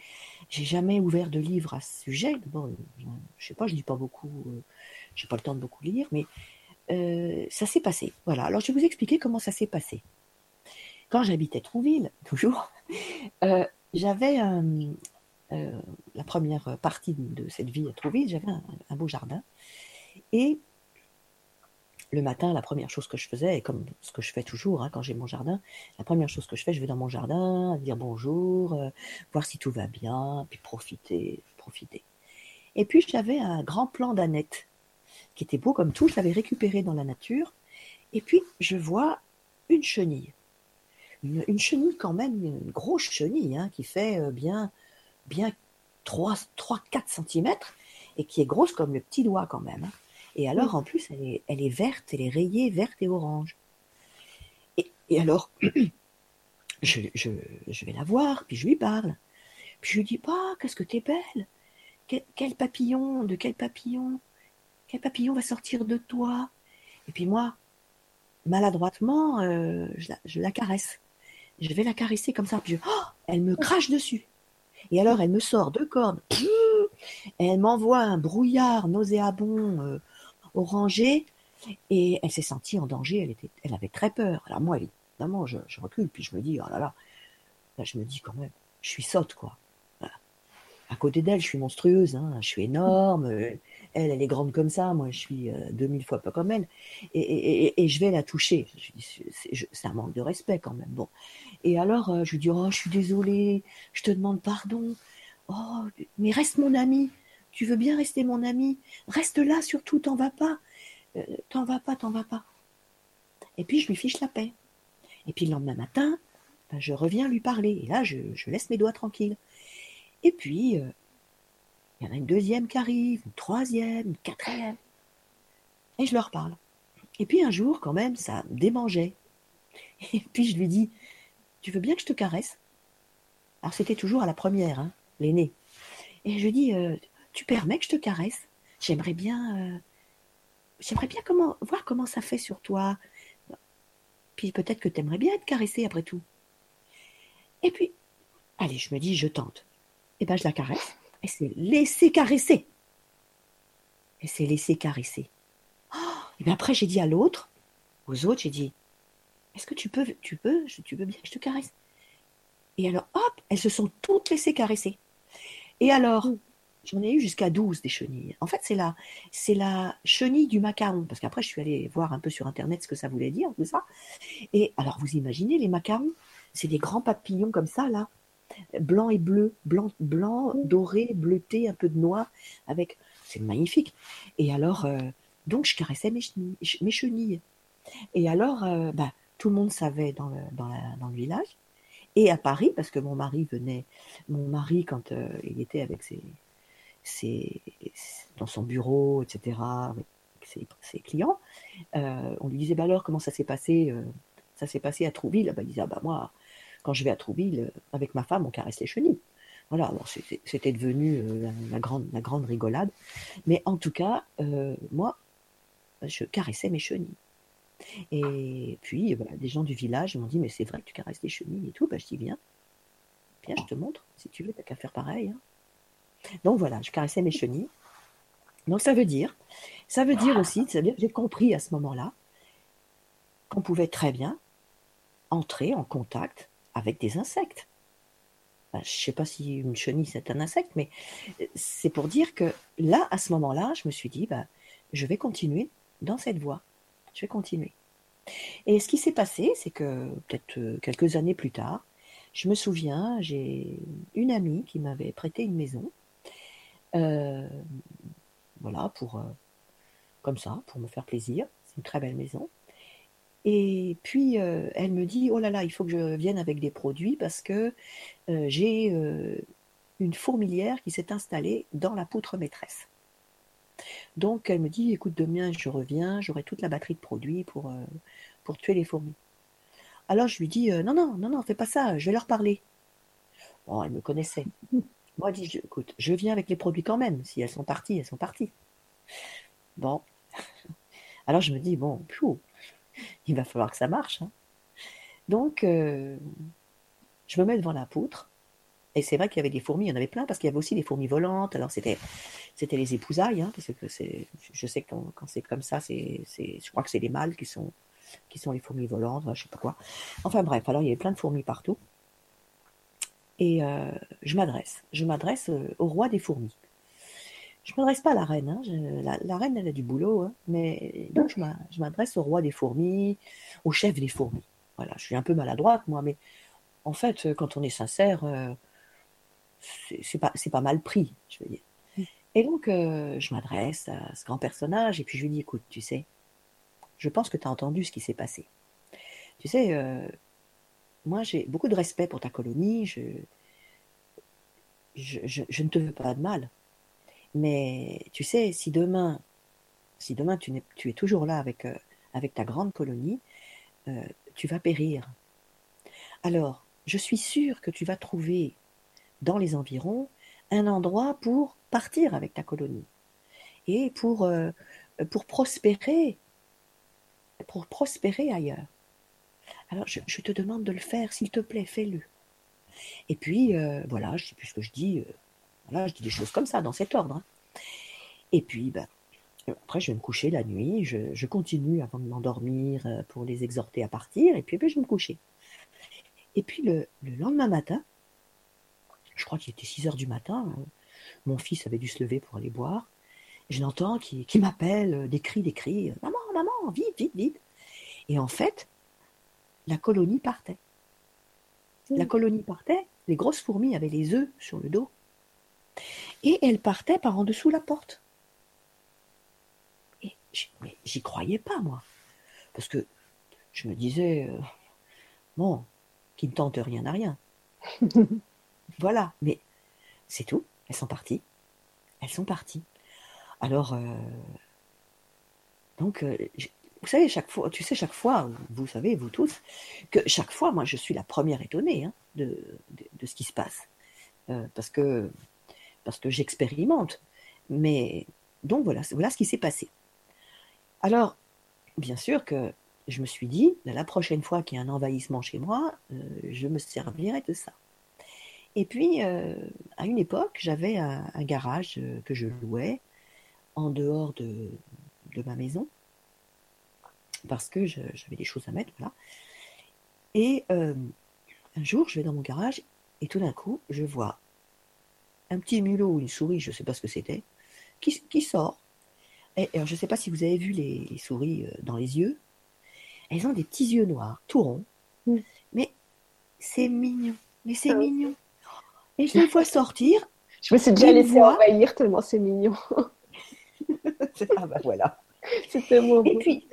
B: jamais ouvert de livre à ce sujet. Bon, je sais pas, je lis pas beaucoup, euh, j'ai pas le temps de beaucoup lire, mais ça s'est passé. Voilà. Alors, je vais vous expliquer comment ça s'est passé. Quand j'habitais Trouville, toujours, j'avais la première partie de cette vie à Trouville, j'avais un beau jardin et le matin, la première chose que je faisais, et comme ce que je fais toujours hein, quand j'ai mon jardin, la première chose que je fais, je vais dans mon jardin, dire bonjour, euh, voir si tout va bien, puis profiter, profiter. Et puis j'avais un grand plan d'Annette, qui était beau comme tout, je l'avais récupéré dans la nature, et puis je vois une chenille. Une, chenille quand même, une grosse chenille, hein, qui fait euh, bien, bien 3-4 cm, et qui est grosse comme le petit doigt quand même. Hein. Et alors, en plus, elle est, elle est verte, elle est rayée verte et orange. Et, alors, je, je, vais la voir, puis je lui parle. Puis je lui dis, pas, qu'est-ce que t'es belle? Quel, papillon, de quel papillon? Quel papillon va sortir de toi? Et puis moi, maladroitement, euh, je, la, caresse. Je vais la caresser comme ça, puis oh, elle me crache dessus. Et alors, elle me sort deux cordes. Elle m'envoie un brouillard nauséabond, euh, orangé, et elle s'est sentie en danger, elle, était, elle avait très peur. Alors moi, évidemment, je, recule, puis je me dis, oh là là, là, je me dis quand même, je suis sotte, quoi. À côté d'elle, je suis monstrueuse, hein, je suis énorme, elle, elle est grande comme ça, moi je suis euh, deux mille fois pas comme elle, et, je vais la toucher. C'est un manque de respect quand même. Bon. Et alors, euh, je lui dis, oh, je suis désolée, je te demande pardon, oh, mais reste mon ami, tu veux bien rester mon ami Reste là surtout, t'en vas pas. Euh, t'en vas pas, t'en vas pas. Et puis je lui fiche la paix. Et puis le lendemain matin, ben, je reviens lui parler. Et là, je, laisse mes doigts tranquilles. Et puis, euh, il y en a une deuxième qui arrive, une troisième, une quatrième. Et je leur parle. Et puis un jour, quand même, ça me démangeait. Et puis je lui dis, tu veux bien que je te caresse? Alors c'était toujours à la première, hein, l'aîné. Et je lui dis, euh, tu permets que je te caresse? J'aimerais bien, euh, j'aimerais bien comment, voir comment ça fait sur toi. Puis peut-être que tu aimerais bien être caressé après tout. Et puis, allez, je me dis, je tente. Et eh ben, je la caresse. Et c'est laisser caresser. Et c'est laisser caresser. Oh, et bien après, j'ai dit à l'autre, aux autres, j'ai dit, est-ce que tu peux, tu peux, tu veux bien que je te caresse? Et alors, hop, elles se sont toutes laissées caresser. Et alors, J'en ai eu jusqu'à 12 des chenilles. En fait, c'est la, c'est la chenille du macaron. Parce qu'après, je suis allée voir un peu sur Internet ce que ça voulait dire, tout ça. Et alors, vous imaginez, les macarons, c'est des grands papillons comme ça, là. Blanc et bleu. Blanc, blanc, doré, bleuté, un peu de noir. Avec, c'est magnifique. Et alors, euh, donc, je caressais mes chenilles. Mes chenilles. Et alors, euh, bah, tout le monde savait dans le, dans, la, dans le village. Et à Paris, parce que mon mari venait, mon mari, quand euh, il était avec ses, ses, dans son bureau, etc., avec ses, clients, euh, on lui disait bah alors comment ça s'est passé euh, Ça s'est passé à Trouville? Bah, il disait ah, bah moi quand je vais à Trouville avec ma femme on caresse les chenilles. Voilà, c'était devenu la, grande, la grande rigolade. Mais en tout cas, moi, je caressais mes chenilles. Et puis, voilà, des gens du village m'ont dit, mais c'est vrai que tu caresses les chenilles et tout. Bah, je dis, viens, viens, je te montre. Si tu veux, t'as qu'à faire pareil. Hein. Donc voilà, je caressais mes chenilles. Donc ça veut dire, ça veut dire aussi, ça veut j'ai compris à ce moment-là qu'on pouvait très bien entrer en contact avec des insectes. je ne sais pas si une chenille c'est un insecte, mais c'est pour dire que là, à ce moment-là, je me suis dit, bah, je vais continuer dans cette voie. Je vais continuer. Et ce qui s'est passé, c'est que peut-être euh, quelques années plus tard, je me souviens, j'ai une amie qui m'avait prêté une maison. Euh, voilà, pour euh, comme ça, pour me faire plaisir. C'est une très belle maison. Et puis elle me dit oh là là, il faut que je vienne avec des produits parce que j'ai une fourmilière qui s'est installée dans la poutre maîtresse. Donc elle me dit, écoute, demain je reviens, j'aurai toute la batterie de produits pour, euh, pour tuer les fourmis. Alors je lui dis, euh, non, non, non, non, fais pas ça, je vais leur parler. Bon, elle me connaissait. Moi, elle dit, écoute, je viens avec les produits quand même. Si elles sont parties, elles sont parties. Bon. Alors je me dis, bon, il va falloir que ça marche. Hein. Donc, euh, je me mets devant la poutre et c'est vrai qu'il y avait des fourmis, il y en avait plein, parce qu'il y avait aussi des fourmis volantes. Alors c'était, c'était les épousailles, hein, parce que je sais que quand, c'est comme ça, c'est, je crois que c'est les mâles qui sont, qui sont les fourmis volantes, je sais pas quoi. Enfin bref, alors il y avait plein de fourmis partout. Et euh, je m'adresse, je m'adresse euh, au roi des fourmis. Je m'adresse pas à la reine, hein, la, reine elle a du boulot, hein, mais donc je m'adresse au roi des fourmis, au chef des fourmis. Voilà, je suis un peu maladroite moi, mais en fait, quand on est sincère, euh, c'est pas, pas mal pris, je veux dire. Mm. Et donc, euh, je m'adresse à ce grand personnage et puis je lui dis, écoute, tu sais, je pense que tu as entendu ce qui s'est passé. Tu sais, euh, moi j'ai beaucoup de respect pour ta colonie, je, je, ne te veux pas de mal. Mais tu sais, si demain, si demain tu, es, tu es toujours là avec, euh, avec ta grande colonie, tu vas périr. Alors, je suis sûre que tu vas trouver dans les environs un endroit pour partir avec ta colonie et pour, euh, pour prospérer, pour prospérer ailleurs. Alors je, te demande de le faire, s'il te plaît, fais-le. Et puis euh, voilà, je sais plus ce que je dis. Euh, voilà, je dis des choses comme ça dans cet ordre. Hein. Et puis ben, après je vais me coucher la nuit, je, continue avant de m'endormir pour les exhorter à partir, et puis ben, je vais me coucher. Et puis le lendemain matin, je crois qu'il était 6 heures du matin. Hein. Mon fils avait dû se lever pour aller boire. je l'entends qui, m'appelle, euh, des cris, des cris. Maman, maman, vite, vite, vite. Et en fait, la colonie partait. La colonie partait, les grosses fourmis avaient les œufs sur le dos. Et elles partaient par en dessous la porte. Et j'y croyais pas, moi. Parce que je me disais, euh, bon, qui ne tente rien à rien. Voilà, mais c'est tout. Elles sont parties. Elles sont parties. Alors, euh, donc, euh, vous savez, chaque fois, tu sais, chaque fois, vous savez, vous tous, que chaque fois, moi, je suis la première étonnée hein, de, ce qui se passe. Euh, parce que, parce que j'expérimente. Mais, donc, voilà, voilà ce qui s'est passé. Alors, bien sûr que je me suis dit, la prochaine fois qu'il y a un envahissement chez moi, je me servirai de ça. Et puis, euh, à une époque, j'avais un, garage euh, que je louais en dehors de, ma maison, parce que j'avais des choses à mettre, voilà. Et euh, un jour, je vais dans mon garage, et tout d'un coup, je vois un petit mulot ou une souris, je ne sais pas ce que c'était, qui, sort. Et, alors, je ne sais pas si vous avez vu les, souris dans les yeux. Elles ont des petits yeux noirs, tout ronds. Mm. Mais c'est mignon. Mais c'est ah mignon. Et je le vois sortir.
A: Je me suis déjà laissé envahir tellement c'est mignon.
B: ah bah voilà. C'était Et puis,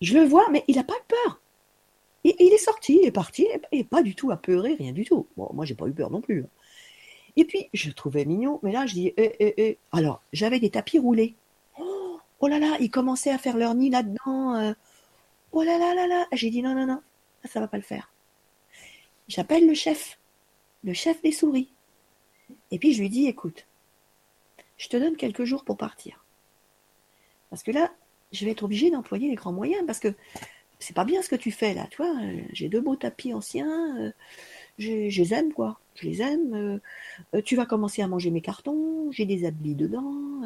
B: je le vois, mais il n'a pas eu peur. Il, il, est sorti, il est parti, il n'est pas du tout apeuré, rien du tout. Bon, moi, j'ai pas eu peur non plus. Hein. Et puis, je le trouvais mignon, mais là, je dis, eh, eh, eh. alors, j'avais des tapis roulés. Oh, oh, là là, ils commençaient à faire leur nid là-dedans. Euh. Oh là là là là. J'ai dit, non, non, non, ça, ça va pas le faire. J'appelle le chef le chef des souris. Et puis je lui dis, écoute, je te donne quelques jours pour partir. Parce que là, je vais être obligé d'employer les grands moyens, parce que c'est pas bien ce que tu fais là, tu vois. J'ai deux beaux tapis anciens, euh, je, les aime, quoi. Je les aime. euh, euh, tu vas commencer à manger mes cartons, j'ai des habits dedans,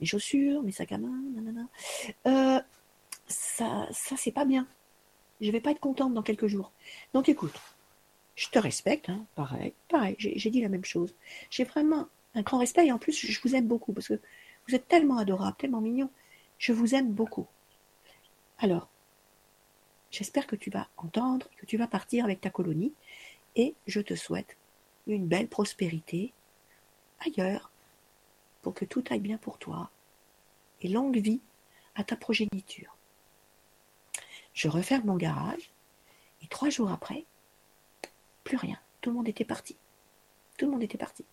B: mes chaussures, mes sacs à main, nanana. Ça, ça c'est pas bien. Je vais pas être contente dans quelques jours. Donc écoute, je te respecte, hein, pareil, pareil, j'ai dit la même chose. J'ai vraiment un grand respect et en plus, je vous aime beaucoup parce que vous êtes tellement adorable, tellement mignon. Je vous aime beaucoup. Alors, j'espère que tu vas entendre, que tu vas partir avec ta colonie et je te souhaite une belle prospérité ailleurs pour que tout aille bien pour toi et longue vie à ta progéniture. Je referme mon garage et trois jours après, plus rien. Tout le monde était parti. Tout le monde était parti.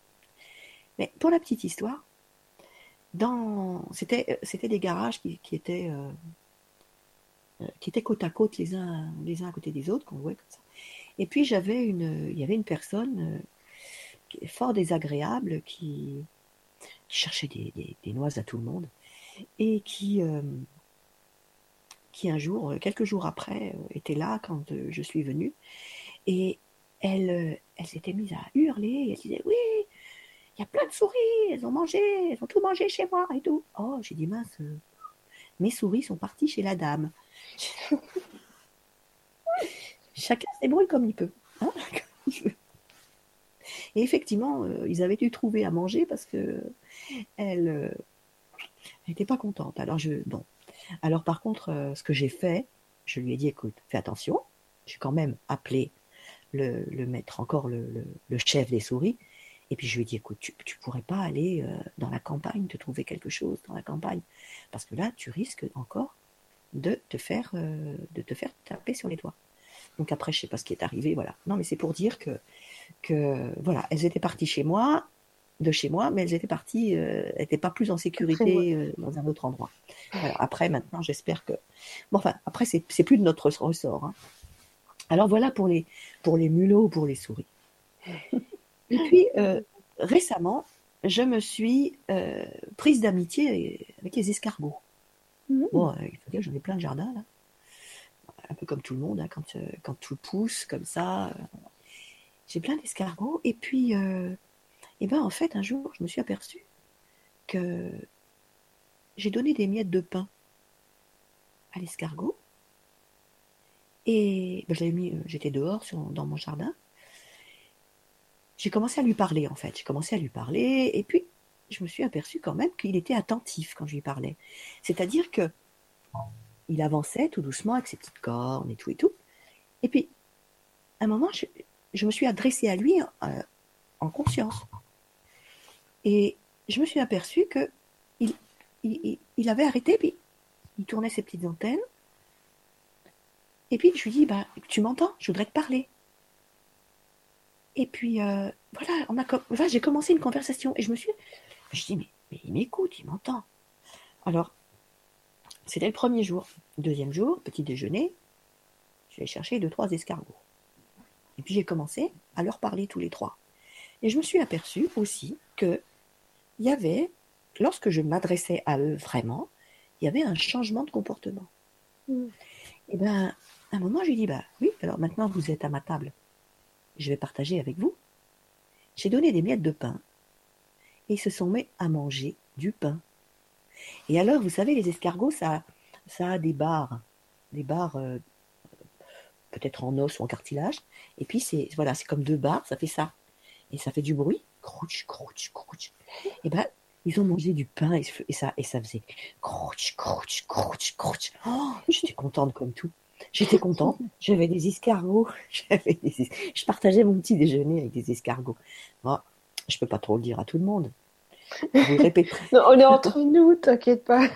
B: Mais pour la petite histoire, dans c'était c'était des garages qui, qui étaient euh, euh, qui étaient côte à côte les uns les uns à côté des autres qu'on voit comme ça. Et puis j'avais une il y avait une personne euh, fort désagréable qui, cherchait des, noises à tout le monde et qui euh, qui un jour euh, quelques jours après euh, était là quand euh, je suis venue et elle euh, elle s'était mise à hurler elle disait oui il y a plein de souris, elles ont mangé, elles ont tout mangé chez moi et tout. Oh, j'ai dit mince, euh, mes souris sont parties chez la dame. Chacun se débrouille comme il peut. hein, et effectivement, euh, ils avaient dû trouver à manger parce que elle euh, n'était pas contente. Alors je, bon. Alors par contre, ce que j'ai fait, je lui ai dit, écoute, fais attention. J'ai quand même appelé le, le maître, encore le, le- le chef des souris. Et puis je lui ai dit, écoute, tu, tu pourrais pas aller euh, dans la campagne, te trouver quelque chose dans la campagne, parce que là, tu risques encore de te faire, euh, de te faire taper sur les doigts. Donc après, je sais pas ce qui est arrivé, voilà. Non, mais c'est pour dire que, que voilà, elles étaient parties chez moi, de chez moi, mais elles étaient parties, euh, elles n'étaient pas plus en sécurité euh, dans un autre endroit. Après, maintenant, j'espère que, bon, enfin, après, c'est c'est plus de notre ressort. hein. Alors voilà pour les, pour les mulots, pour les souris. Et puis, euh, récemment, je me suis euh, prise d'amitié avec les escargots.
A: Mhm.
B: Bon, euh, il faut dire, j'en ai plein de jardins, là. Un peu comme tout le monde, hein, quand, quand tout pousse, comme ça. j'ai plein d'escargots. Et puis, eh ben, en fait, un jour, je me suis aperçue que j'ai donné des miettes de pain à l'escargot. Et ben, mis, euh, j'étais dehors dans mon jardin. J'ai commencé à lui parler, en fait. J'ai commencé à lui parler. Et puis, je me suis aperçue quand même qu'il était attentif quand je lui parlais. C'est-à-dire que il avançait tout doucement avec ses petites cornes et tout et tout. Et puis, à un moment, je, me suis adressée à lui euh, en conscience. Et je me suis aperçue que il, il, il- il avait arrêté, puis il tournait ses petites antennes. Et puis je lui dis, bah, tu m'entends, je voudrais te parler. Et puis euh, voilà, on a com- j'ai commencé une conversation et je me suis, je dis mais, mais il m'écoute, il m'entend. Alors c'était le premier jour, deuxième jour, petit déjeuner, je vais chercher deux trois escargots. Et puis j'ai commencé à leur parler tous les trois. Et je me suis aperçue aussi que il y avait, lorsque je m'adressais à eux vraiment, il y avait un changement de comportement.
A: Mm.
B: Et ben, à un moment, je lui dis, bah oui, alors maintenant vous êtes à ma table, je vais partager avec vous. J'ai donné des miettes de pain et ils se sont mis à manger du pain. Et alors, vous savez, les escargots, ça, ça a des barres, des barres euh, peut-être en os ou en cartilage. Et puis, c'est voilà, c'est comme deux barres, ça fait ça. Et ça fait du bruit. Crouch, crouch, crouch. Et ben, ils ont mangé du pain et, et ça, et ça faisait crouch, crouch, crouch, crouch. Oh, j'étais contente comme tout. J'étais contente. J'avais des escargots. J'avais des es- Je partageais mon petit déjeuner avec des escargots. Bon, je peux pas trop le dire à tout le monde. Vous le répéterez,
A: Non, on est entre nous, t'inquiète pas.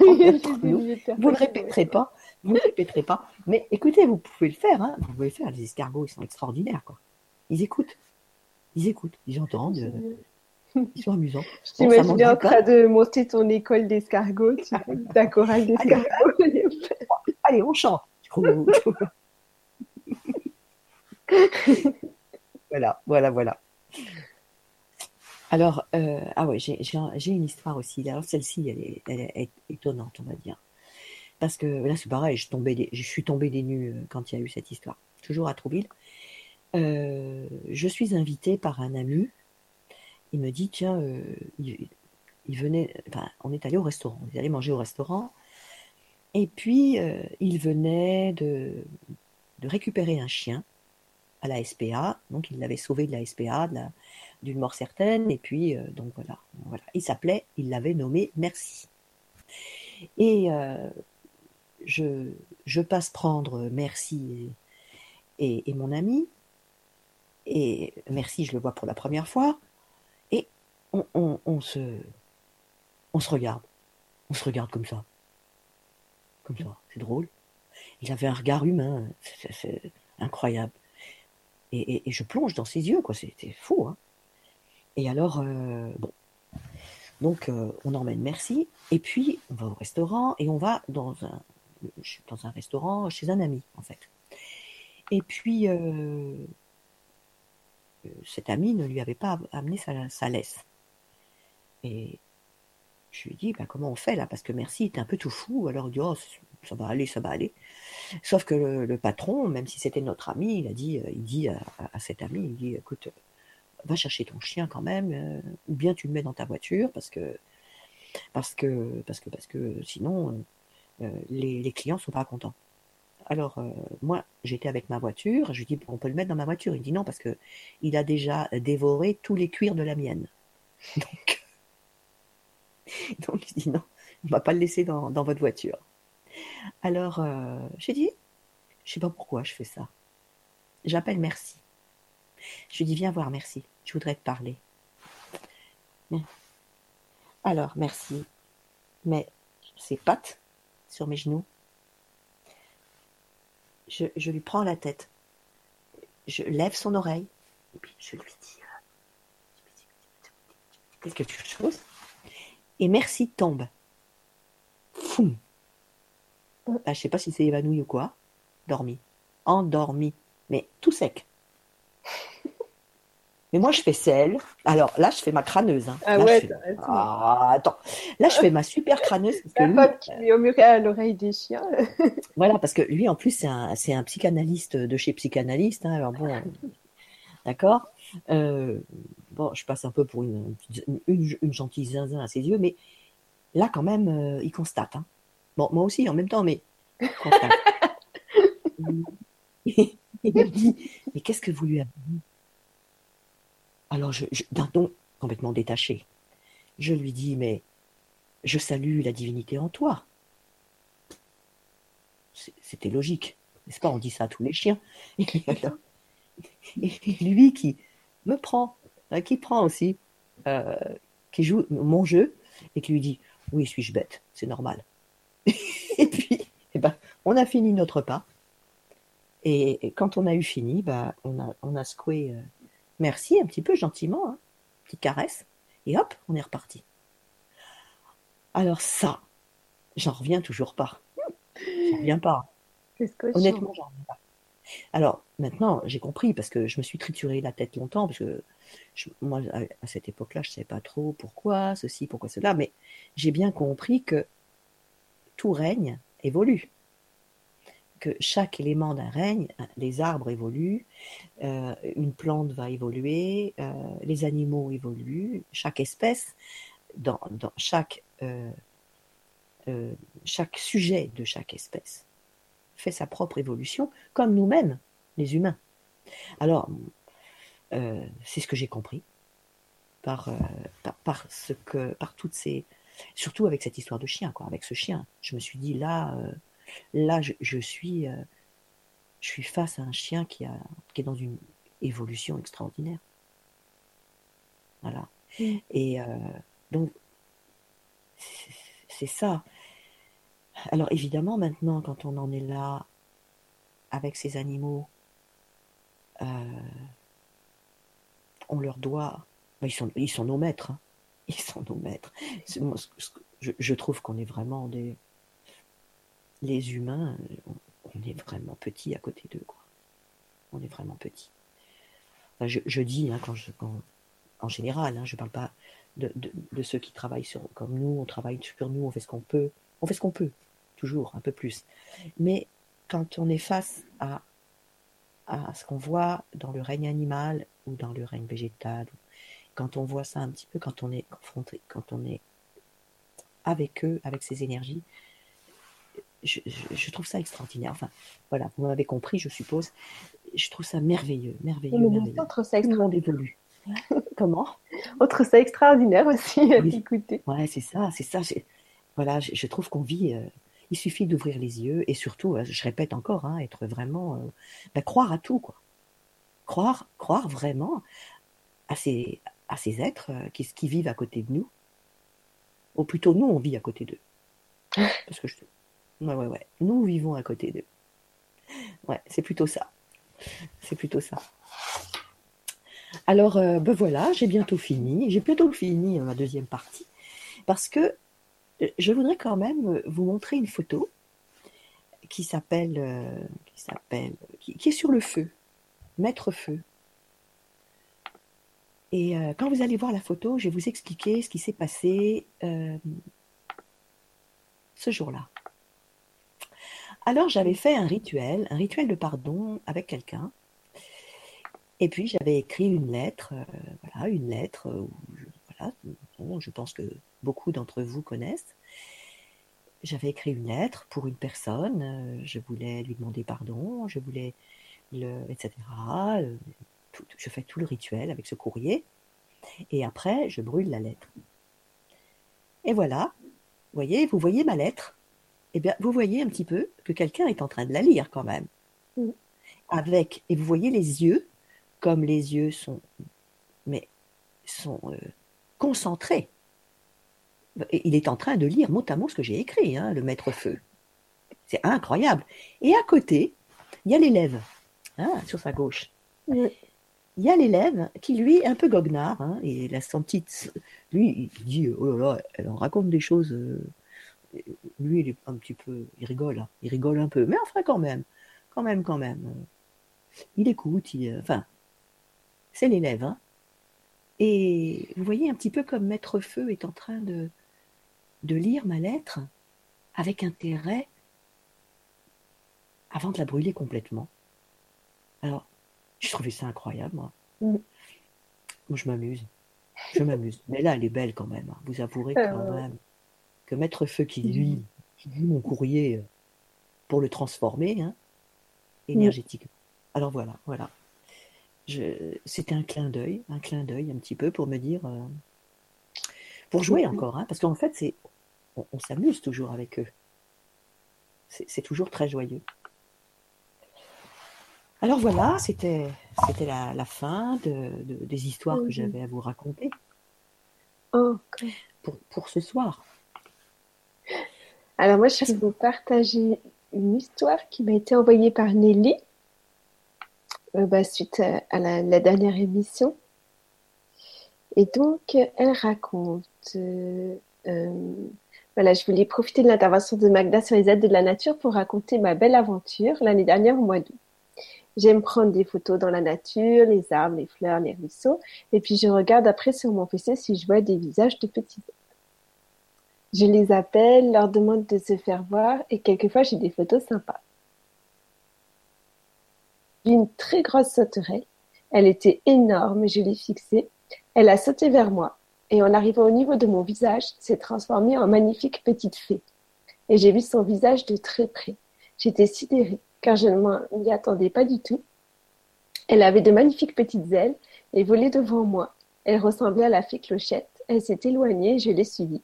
B: Nous. vous le
A: personnes qui
B: répéterez pas. Vous le répéterez pas. Mais écoutez, vous pouvez le faire. Hein. Vous pouvez le faire. Les escargots, ils sont extraordinaires. Quoi. Ils écoutent. Ils écoutent. Ils entendent. euh, ils sont amusants.
A: Je t'imagine en train de monter ton école d'escargots, tu chorale d'escargots.
B: Allez, on chante. voilà, voilà, voilà. Alors, euh, ah ouais, j'ai j'ai un- j'ai une histoire aussi. Alors celle-ci, elle est, étonnante, on va dire. Parce que là, c'est pareil, je, je suis tombée des nues euh, quand il y a eu cette histoire. Toujours à Trouville. euh, je suis invitée par un ami. Il me dit tiens, il, venait, enfin, on est allé au restaurant, on est allé manger au restaurant. Et puis, euh, il venait de, récupérer un chien à la SPA. Donc, il l'avait sauvé de la SPA, d'une mort certaine. Et puis, donc voilà, voilà. Il s'appelait, il l'avait nommé Merci. Et je, je, passe prendre Merci et, mon ami. Et merci, je le vois pour la première fois. Et on se regarde. On se regarde comme ça. Comme ça. C'est drôle. Il avait un regard humain. C'est incroyable. Et, je plonge dans ses yeux, quoi. C'était fou. Hein. Et alors, euh, bon. Donc, euh, on emmène Merci. Et puis, on va au restaurant et on va dans un, dans un restaurant chez un ami, en fait. Et puis, euh, cet ami ne lui avait pas amené sa, laisse. Et je lui dis, bah, comment on fait là? Parce que Merci est un peu tout fou. Alors il dit, oh, ça va aller, ça va aller. Sauf que le, patron, même si c'était notre ami, il a dit, euh, il dit à, cet ami, il dit, écoute, va chercher ton chien quand même, euh, ou bien tu le mets dans ta voiture parce que parce que parce que sinon euh, les, les clients sont pas contents. Alors, euh, moi, j'étais avec ma voiture, je lui dis, on peut le mettre dans ma voiture? Il dit non, parce que il a déjà dévoré tous les cuirs de la mienne. donc il dit non, on va pas le laisser dans, votre voiture. Alors, euh, j'ai dit, je sais pas pourquoi je fais ça. J'appelle Merci. Je lui dis, viens voir Merci, je voudrais te parler. Alors, Merci, mais ses pattes sur mes genoux je, lui prends la tête. Je lève son oreille. Et puis je lui dis euh, quelque chose. Et merci tombe. Foum. Je bah, je sais pas si c'est évanoui ou quoi. Dormi. Endormi. Mais tout sec. Mais moi, je fais celle. Alors là, je fais ma crâneuse. Hein.
A: Ah ouais,
B: ah, attends. Là, je fais ma super crâneuse.
A: Parce que lui... qui lui à l'oreille des chiens.
B: voilà, parce que lui, en plus, c'est un, c'est un psychanalyste de chez psychanalyste. Hein. Alors bon, d'accord. Euh, bon, je passe un peu pour une, une, gentille zinzin à ses yeux, mais là, quand même, euh, il constate. Hein. Bon, moi aussi, en même temps, mais constate. il me dit, mais qu'est-ce que vous lui avez dit? Alors, d'un ton complètement détaché, je lui dis Mais je salue la divinité en toi. C'était logique, n'est-ce pas? On dit ça à tous les chiens. Et, lui qui me prend, qui prend aussi, euh, qui joue mon jeu, et qui lui dit Oui, suis-je bête? C'est normal. et puis, eh ben, on a fini notre pas. Et, quand on a eu fini, bah, on, a, on a secoué. Euh, Merci, un petit peu gentiment, hein. petite caresse, et hop, on est reparti. Alors ça, j'en reviens toujours pas. J'en reviens pas. Honnêtement, j'en reviens pas. Alors maintenant, j'ai compris parce que je me suis trituré la tête longtemps parce que moi, à, cette époque-là, je ne savais pas trop pourquoi ceci, pourquoi cela, mais j'ai bien compris que tout règne évolue. Que chaque élément d'un règne, les arbres évoluent, euh, une plante va évoluer, euh, les animaux évoluent, chaque espèce, dans, euh, chaque sujet de chaque espèce fait sa propre évolution, comme nous-mêmes, les humains. Alors, c'est ce que j'ai compris par, par, ce que, par toutes ces, surtout avec cette histoire de chien, quoi, avec ce chien. Je me suis dit là Là, je, suis, euh, je suis face à un chien qui, a, qui est dans une évolution extraordinaire. Voilà. Mm. Et euh, donc, c'est ça. Alors évidemment, maintenant, quand on en est là avec ces animaux, euh, on leur doit. Ben, ils, sont, nos maîtres. Hein. Ils sont nos maîtres. je trouve qu'on est vraiment des, les humains, on est vraiment petits à côté d'eux. Quoi. On est vraiment petits. je, dis, hein, quand je, en général, hein, je ne parle pas de, ceux qui travaillent comme nous, on travaille sur nous, on fait ce qu'on peut. On fait ce qu'on peut, toujours, un peu plus. Mais quand on est face à à ce qu'on voit dans le règne animal ou dans le règne végétal. Quand on voit ça un petit peu, quand on est confronté, quand on est avec eux, avec ces énergies, je, trouve ça extraordinaire. Enfin, voilà, vous m'avez compris, je suppose. Je trouve ça merveilleux, merveilleux, merveilleux.
A: Autre ça extraordinaire.
B: Comment?
A: Autre ça extraordinaire aussi à écouter.
B: Ouais, c'est ça, c'est ça. Voilà, je, trouve qu'on vit. Euh, il suffit d'ouvrir les yeux et surtout, euh, je répète encore, hein, être vraiment, euh, bah, croire à tout, quoi. Croire, croire vraiment à ces, à ces êtres qui, qui vivent à côté de nous. Ou plutôt, nous, on vit à côté d'eux. Parce que je, Ouais, ouais, ouais. Nous vivons à côté d'eux. Ouais, c'est plutôt ça. C'est plutôt ça. Alors, euh, ben voilà, j'ai bientôt fini. J'ai bientôt fini ma deuxième partie. Parce que je voudrais quand même vous montrer une photo qui s'appelle, euh, qui est sur le feu, mettre feu. Et quand vous allez voir la photo, je vais vous expliquer ce qui s'est passé ce jour-là. Alors j'avais fait un rituel, un rituel de pardon avec quelqu'un. Et puis j'avais écrit une lettre, euh, voilà, une lettre, euh, voilà, je pense que beaucoup d'entre vous connaissent. J'avais écrit une lettre pour une personne, euh, je voulais lui demander pardon, je voulais le, etc. je fais tout le rituel avec ce courrier, et après je brûle la lettre. Et voilà, voyez, vous voyez ma lettre eh bien, vous voyez un petit peu que quelqu'un est en train de la lire quand même. Avec, et vous voyez les yeux, comme les yeux sont, mais sont euh, concentrés. il est en train de lire mot à mot ce que j'ai écrit, hein, le maître feu. C'est incroyable. Et à côté, il y a l'élève, hein, sur sa gauche. Il y a l'élève qui, lui, est un peu goguenard. Hein, et la petite. Lui, il dit Oh là là, elle en raconte des choses. Euh, lui, il est un petit peu, il rigole, hein. il rigole un peu, mais enfin quand même, quand même, quand même. Il écoute, il, enfin, c'est l'élève. Hein. Et vous voyez un petit peu comme Maître Feu est en train de, de lire ma lettre avec intérêt avant de la brûler complètement. Alors, je trouvais ça incroyable, moi. Mm. Moi, je m'amuse. Je m'amuse. Mais là, elle est belle quand même. Hein. Vous avouerez euh, quand même que Maître Feu qui lui, qui lit mon courrier euh, pour le transformer hein, énergétiquement. Alors voilà, voilà. C'était un clin d'œil, un clin d'œil un petit peu pour me dire, euh, pour jouer encore, hein, parce qu'en fait, c'est, on, s'amuse toujours avec eux. C'est toujours très joyeux. Alors voilà, c'était c'était la, fin de, des histoires que j'avais à vous raconter. Pour, pour ce soir.
A: Alors moi, je vais vous partager une histoire qui m'a été envoyée par Nelly euh, bah, suite à, la, dernière émission. Et donc, elle raconte... Euh, euh, voilà, je voulais profiter de l'intervention de Magda sur les aides de la nature pour raconter ma belle aventure l'année dernière au mois d'août. J'aime prendre des photos dans la nature, les arbres, les fleurs, les ruisseaux, et puis je regarde après sur mon PC si je vois des visages de petits je les appelle, leur demande de se faire voir et quelquefois j'ai des photos sympas. Une très grosse sauterelle. Elle était énorme, je l'ai fixée. Elle a sauté vers moi et en arrivant au niveau de mon visage, s'est transformée en magnifique petite fée. Et j'ai vu son visage de très près. J'étais sidérée car je ne m'y attendais pas du tout. Elle avait de magnifiques petites ailes et volait devant moi. Elle ressemblait à la fée Clochette. Elle s'est éloignée et je l'ai suivie.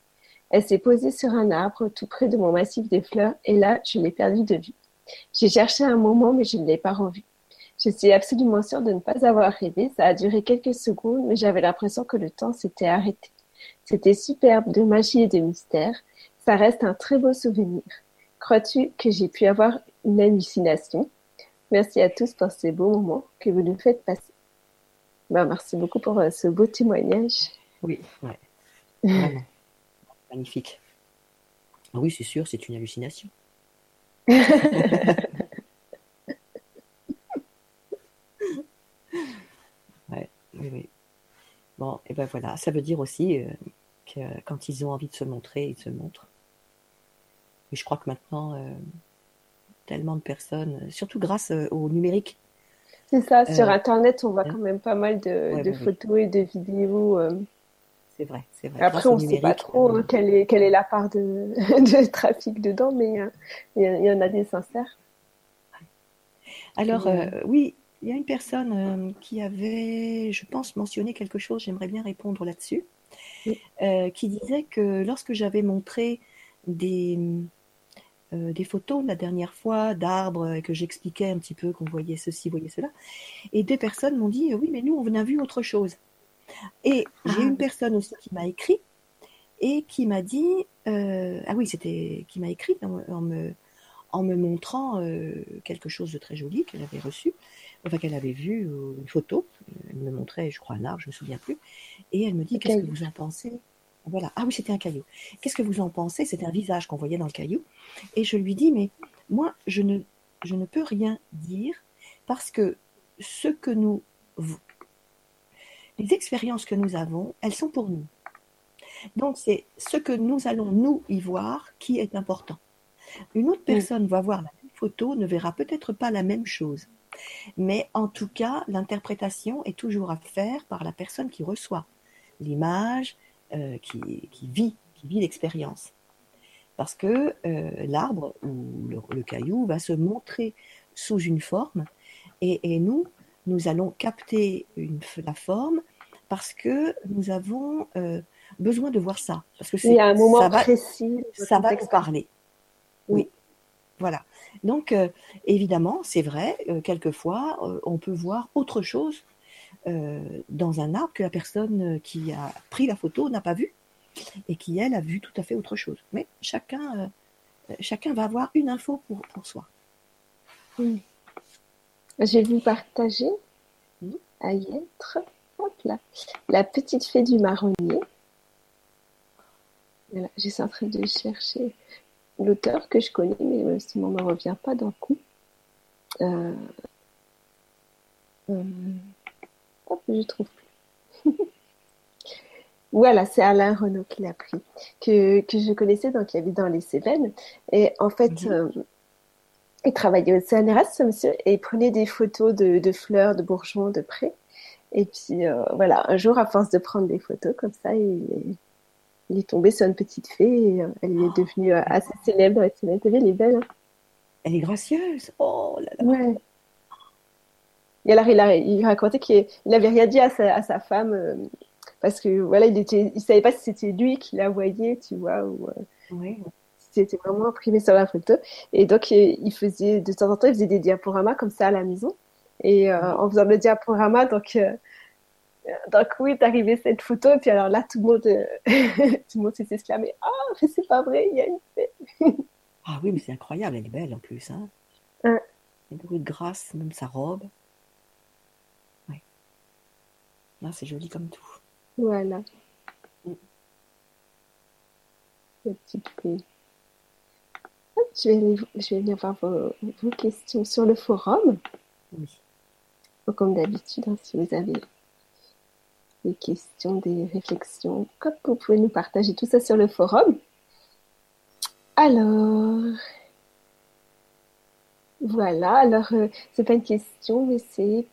A: Elle s'est posée sur un arbre tout près de mon massif des fleurs et là, je l'ai perdue de vue. J'ai cherché un moment, mais je ne l'ai pas revue. Je suis absolument sûre de ne pas avoir rêvé. Ça a duré quelques secondes, mais j'avais l'impression que le temps s'était arrêté. C'était superbe de magie et de mystère. Ça reste un très beau souvenir. Crois-tu que j'ai pu avoir une hallucination? Merci à tous pour ces beaux moments que vous nous faites passer. Ben, merci beaucoup pour euh, ce beau témoignage.
B: Oui, ouais. Magnifique. Ah oui, c'est sûr, c'est une hallucination. ouais, oui, oui. Bon, et ben voilà, ça veut dire aussi euh, que quand ils ont envie de se montrer, ils se montrent. Et je crois que maintenant, euh, tellement de personnes, surtout grâce euh, au numérique,
A: C'est ça, sur Internet, on voit quand même pas mal de, photos et de vidéos.
B: C'est vrai, c'est vrai.
A: Après, on ne sait pas trop hein, quelle, est, quelle est la part de, de trafic dedans, mais il y, en a des sincères.
B: Alors, oui, il y a une personne qui avait, je pense, mentionné quelque chose, j'aimerais bien répondre là-dessus, qui disait que lorsque j'avais montré des, euh, des photos la dernière fois d'arbres et que j'expliquais un petit peu qu'on voyait ceci, voyait cela. Et des personnes m'ont dit oui, mais nous, on a vu autre chose. Et j'ai une ah. personne aussi qui m'a écrit et qui m'a dit euh, ah oui, c'était qui m'a écrit en, me en me montrant euh, quelque chose de très joli qu'elle avait reçu, enfin qu'elle avait vu une photo. Elle me montrait, je crois, un arbre, je me souviens plus. Et elle me dit qu'est-ce que vous en pensez? Voilà. Ah oui, c'était un caillou. Qu'est-ce que vous en pensez? C'était un visage qu'on voyait dans le caillou. Et je lui dis, mais moi, je ne, je ne peux rien dire parce que ce que nous, les expériences que nous avons, elles sont pour nous. Donc c'est ce que nous allons nous y voir qui est important. Une autre personne va voir la même photo, ne verra peut-être pas la même chose. Mais en tout cas, l'interprétation est toujours à faire par la personne qui reçoit l'image, euh, qui, vit, qui vit l'expérience. Parce que euh, l'arbre ou le, caillou va se montrer sous une forme et, nous, nous allons capter une, la forme parce que nous avons euh, besoin de voir ça. Parce que
A: c'est, Il y a un moment ça va, précis.
B: Ça va nous parler. Oui. Voilà. Donc, évidemment, c'est vrai, quelquefois, on peut voir autre chose euh, dans un arbre que la personne qui a pris la photo n'a pas vu et qui, elle, a vu tout à fait autre chose. Mais chacun, euh, chacun va avoir une info pour, pour soi.
A: Je vais vous partager à y être. Hop là. La petite fée du marronnier. Voilà, j'essaie en train de chercher l'auteur que je connais, mais ce nom ne me revient pas d'un coup. Euh, je trouve plus. voilà, c'est Alain Renaud qui l'a pris, que, que, je connaissais, donc il habite dans les Cévennes. Et en fait, mhm. euh, il travaillait au CNRS, ce monsieur, et il prenait des photos de, de fleurs, de bourgeons, de prés. Et puis euh, voilà, un jour, à force de prendre des photos comme ça, il il est tombé sur une petite fée et euh, elle est devenue assez célèbre. Elle est belle. Hein.
B: Elle est gracieuse. Oh là là.
A: Ouais. Et alors, il, a, il racontait qu'il n'avait rien dit à sa, femme euh, parce que voilà, il était, il savait pas si c'était lui qui la voyait, tu vois, ou euh, si c'était vraiment imprimé sur la photo. Et donc, il faisait de temps en temps, il faisait des diaporamas comme ça à la maison. Et euh, en faisant le diaporama, donc donc oui, est arrivé cette photo, et puis alors là, tout le monde, tout le monde s'est exclamé Ah, mais c'est pas vrai, il y a une fée.
B: ah oui, mais c'est incroyable, elle est belle en plus. Hein. Elle est de grâce, même sa robe. Là, c'est joli comme tout.
A: Voilà. Mm. petit peu. Je vais, je vais venir voir vos, questions sur le forum. Oui. comme d'habitude, hein, si vous avez des questions, des réflexions, comme vous pouvez nous partager tout ça sur le forum. Alors, voilà. Alors, ce euh, c'est pas une question, mais c'est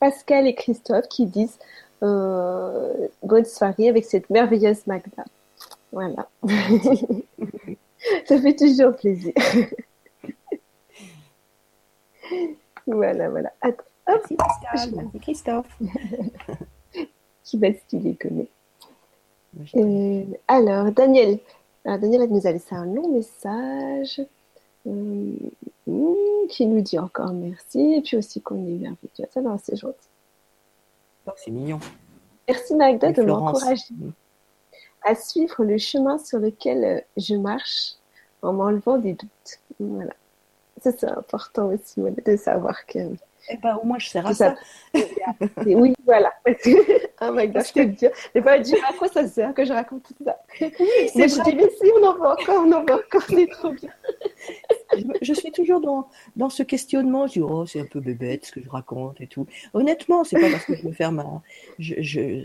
A: Pascal et Christophe qui disent euh, bonne soirée avec cette merveilleuse Magda. Voilà. Ça fait toujours plaisir. voilà, voilà.
B: Attends, Merci Pascal, Christophe.
A: qui va stylé connaît. Euh, alors, Daniel. Alors, Daniel nous a laissé un long message. Euh, Hmm, qui nous dit encore merci, et puis aussi qu'on est merveilleux. Ça, c'est gentil.
B: Oh, c'est mignon.
A: Merci Magda de m'encourager hmm. à suivre le chemin sur lequel je marche en m'enlevant des doutes. Voilà. Ça, c'est important aussi de savoir que.
B: Eh ben, au moins, je sers à ça.
A: oui, voilà. ah, je te dire. Des fois, elle dit à quoi ça sert que je raconte tout ça. Oui, Moi, je dis, mais si, on en voit encore, on en voit encore, c'est trop bien.
B: je, suis toujours dans, dans ce questionnement. Je dis, oh, c'est un peu bébête ce que je raconte et tout. Honnêtement, c'est pas parce que je me ferme à. Je, je,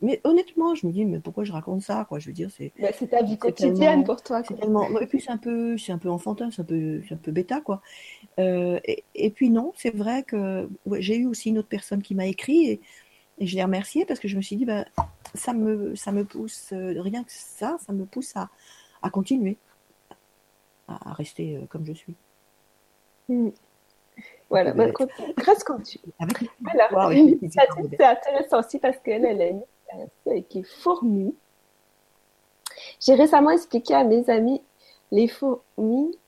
B: mais honnêtement, je me dis, mais pourquoi je raconte ça quoi? Je veux dire, c'est.
A: Bah, c'est ta vie quotidienne pour toi.
B: Tellement... Et puis, c'est un, peu, un peu enfantin, c'est un peu, un peu bêta, quoi. Euh, et, et, puis, non, c'est vrai que j'ai eu aussi une autre personne qui m'a écrit et, et je l'ai remerciée parce que je me suis dit, bah, ça, me, ça me pousse, euh, rien que ça, ça me pousse à, à continuer à, rester euh, comme je suis.
A: Mm. Voilà, bah, grâce quand tu. Voilà, c'est intéressant aussi parce qu'elle elle a une expérience qui est fourmi. J'ai récemment expliqué à mes amis les fourmis,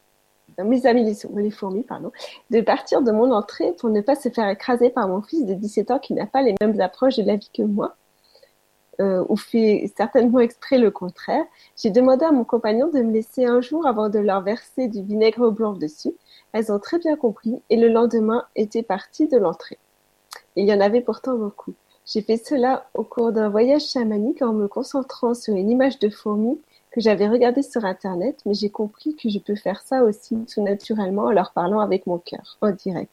A: mes amis les, les, fourmis, pardon, de partir de mon entrée pour ne pas se faire écraser par mon fils de 17 ans qui n'a pas les mêmes approches de la vie que moi euh, ou fait certainement exprès le contraire, j'ai demandé à mon compagnon de me laisser un jour avant de leur verser du vinaigre blanc dessus. Elles ont très bien compris et le lendemain étaient parties de l'entrée. Il y en avait pourtant beaucoup. J'ai fait cela au cours d'un voyage chamanique en me concentrant sur une image de fourmi que j'avais regardée sur Internet, mais j'ai compris que je peux faire ça aussi tout naturellement en leur parlant avec mon cœur, en direct.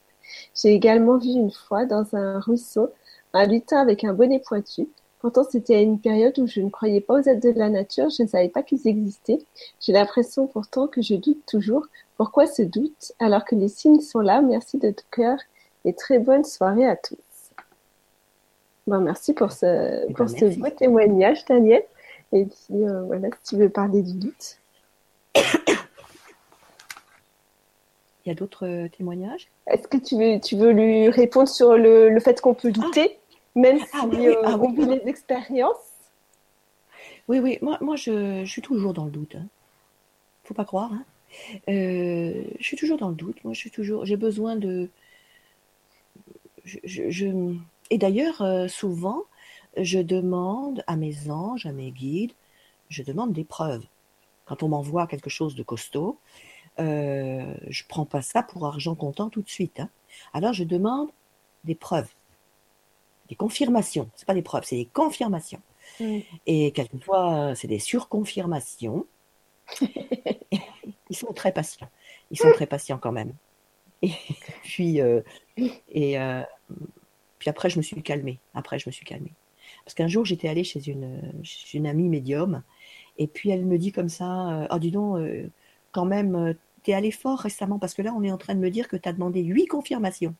A: J'ai également vu une fois dans un ruisseau un lutin avec un bonnet pointu Pourtant, c'était à une période où je ne croyais pas aux aides de la nature, je ne savais pas qu'ils existaient. J'ai l'impression pourtant que je doute toujours. Pourquoi ce doute alors que les signes sont là? Merci de tout cœur et très bonne soirée à tous. Bon, merci pour ce, eh pour ben, ce beau témoignage, Daniel. Et puis, euh, voilà, si tu veux parler du doute.
B: Il y a d'autres euh, témoignages?
A: Est-ce que tu veux, tu veux lui répondre sur le, le fait qu'on peut douter? Même ah si euh, ah on vit les expériences.
B: Oui, oui, moi, moi je, suis toujours dans le doute. Hein. Faut pas croire. Hein. Euh, je suis toujours dans le doute. Moi, je suis toujours. J'ai besoin de. Je, Et d'ailleurs, euh, souvent, je demande à mes anges, à mes guides, je demande des preuves. Quand on m'envoie quelque chose de costaud, euh, je prends pas ça pour argent comptant tout de suite. Hein. Alors, je demande des preuves des confirmations. C'est pas des preuves, c'est des confirmations. Mm. Et quelquefois, c'est des surconfirmations. Ils sont très patients. Ils sont très patients quand même. Et puis, euh, et euh, puis après, je me suis calmée. Après, je me suis calmée. Parce qu'un jour, j'étais allée chez une, une amie médium, et puis elle me dit comme ça, oh dis donc, quand même, t'es allé fort récemment, parce que là, on est en train de me dire que tu as demandé huit confirmations.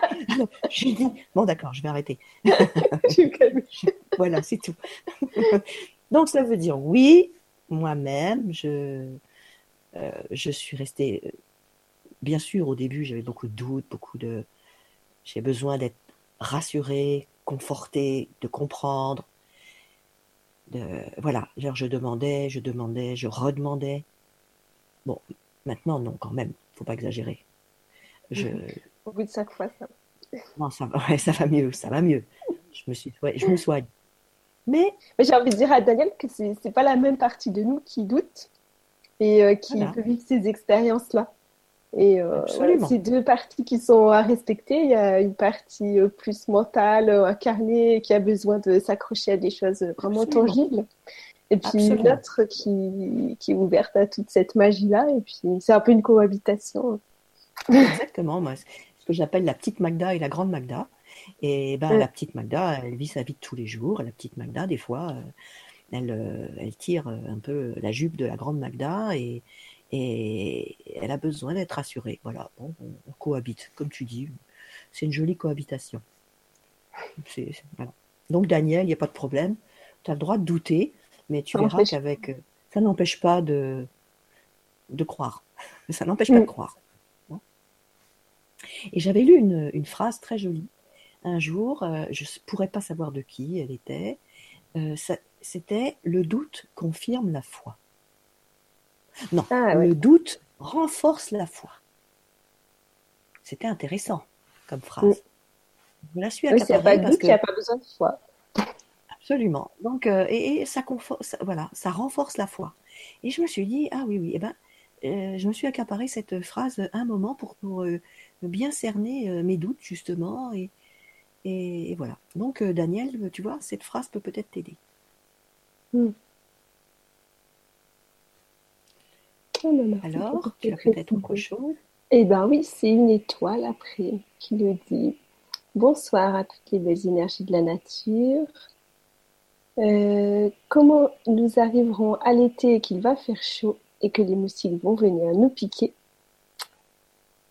B: J'ai dit, bon d'accord, je vais arrêter. voilà, c'est tout. Donc ça veut dire oui, moi-même, je, euh, je suis restée, euh, bien sûr, au début, j'avais beaucoup de doutes, beaucoup de... J'ai besoin d'être rassurée, confortée, de comprendre. De, voilà, genre je demandais, je demandais, je redemandais. Bon, maintenant, non, quand même, faut pas exagérer.
A: Je, au bout de chaque fois, ça.
B: Non, ça va, ça va mieux, ça va mieux. Je me suis, je me soigne. Mais,
A: Mais j'ai envie de dire à Daniel que c'est n'est pas la même partie de nous qui doute et euh, qui peut vivre ces expériences-là. Et euh, c'est deux parties qui sont à respecter. Il y a une partie euh, plus mentale, incarnée, qui a besoin de s'accrocher à des choses vraiment tangibles. Et puis une autre qui, qui est ouverte à toute cette magie-là. Et puis c'est un peu une cohabitation.
B: Exactement. Moi, ce que j'appelle la petite Magda et la grande Magda. Et ben, la petite Magda, elle vit sa vie de tous les jours. La petite Magda, des fois, euh, elle, euh, elle tire un peu la jupe de la grande Magda et, et elle a besoin d'être rassurée. Voilà, bon, on, cohabite, comme tu dis. C'est une jolie cohabitation. Donc, Daniel, il n'y a pas de problème. Tu as le droit de douter, mais tu verras qu'avec. Euh, ça n'empêche pas de, de croire. Ça n'empêche pas de croire. Et j'avais lu une, phrase très jolie. Un jour, euh, je ne pourrais pas savoir de qui elle était. Euh, c'était le doute confirme la foi. Non, ah, le doute renforce la foi. C'était intéressant comme phrase.
A: Je la suis oui, pas de doute, il n'y a pas besoin de foi.
B: Absolument. Donc, euh, et, ça, voilà, ça renforce la foi. Et je me suis dit, ah oui, oui, eh ben, je me suis accaparé cette phrase un moment pour, pour bien cerner euh, mes doutes justement et, et, voilà. Donc euh, Daniel, tu vois, cette phrase peut peut-être t'aider. Hmm.
A: Oh
B: Alors, tu as peut-être autre chose?
A: Eh ben oui, c'est une étoile après qui le dit. Bonsoir à toutes les belles énergies de la nature. Euh, comment nous arriverons à l'été et qu'il va faire chaud et que les moustiques vont venir nous piquer?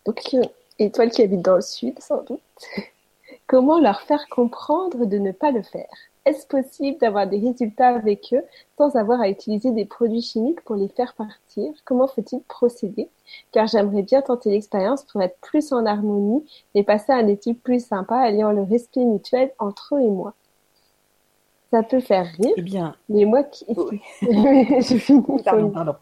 A: Donc, euh, étoile qui habite dans le sud, sans doute. Comment leur faire comprendre de ne pas le faire? Est-ce possible d'avoir des résultats avec eux sans avoir à utiliser des produits chimiques pour les faire partir? Comment faut-il procéder? Car j'aimerais bien tenter l'expérience pour être plus en harmonie et passer un été plus sympa, alliant le respect mutuel entre eux et moi. Ça peut faire rire,
B: Eh bien,
A: mais moi qui...
B: Oui.
A: Je finis,
B: pardon, pardon.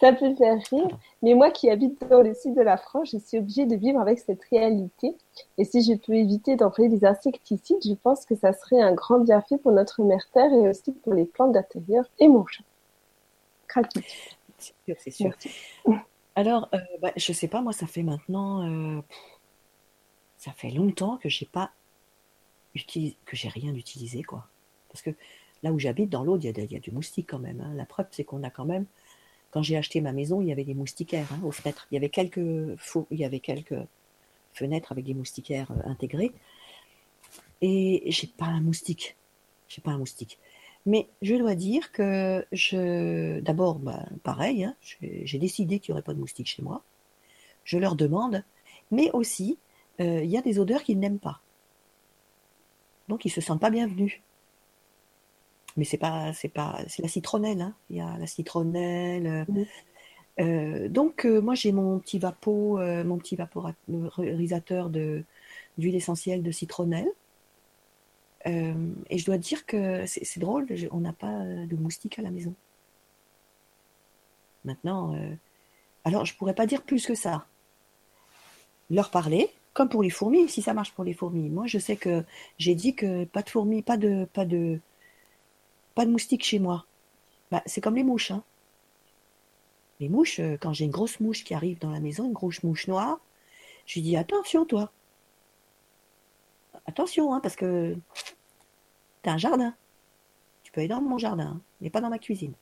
A: Ça peut faire rire, mais moi qui habite dans le sud de la France, je suis obligée de vivre avec cette réalité. Et si je peux éviter d'employer des insecticides, je pense que ça serait un grand bienfait pour notre mère terre et aussi pour les plantes d'intérieur et mon chat.
B: C'est sûr, c'est sûr. Alors, euh, bah, je sais pas, moi, ça fait maintenant, euh, ça fait longtemps que j'ai pas utilisé, que j'ai rien utilisé, quoi. Parce que là où j'habite, dans l'Aude, il y, a de- il y a du moustique quand même. hein. La preuve, c'est qu'on a quand même, quand j'ai acheté ma maison, il y avait des moustiquaires hein, aux fenêtres. Il y avait quelques, il y avait quelques fenêtres avec des moustiquaires euh, intégrés. Et j'ai pas un moustique. J'ai pas un moustique. Mais je dois dire que je, d'abord, bah, pareil, hein, j'ai décidé qu'il n'y aurait pas de moustiques chez moi. Je leur demande, mais aussi, euh, il y a des odeurs qu'ils n'aiment pas. Donc ils se sentent pas bienvenus. Mais c'est pas, c'est pas, c'est la citronnelle. Hein. Il y a la citronnelle. euh,
A: Mhm.
B: euh, donc euh, moi j'ai mon petit vapeau, euh, mon petit vaporisateur de d'huile essentielle de citronnelle. Et je dois dire que c'est drôle, on n'a pas de moustiques à la maison. Maintenant, alors je pourrais pas dire plus que ça. Leur parler, comme pour les fourmis, si ça marche pour les fourmis. Moi, je sais que j'ai dit que pas de fourmis, pas de, pas de, pas de moustiques chez moi. Bah, c'est comme les mouches, hein. Les mouches, euh, quand j'ai une grosse mouche qui arrive dans la maison, une grosse mouche noire, je lui dis attention, toi. Attention, hein, parce que t'as un jardin. Tu peux aller dans mon jardin, hein, mais pas dans ma cuisine.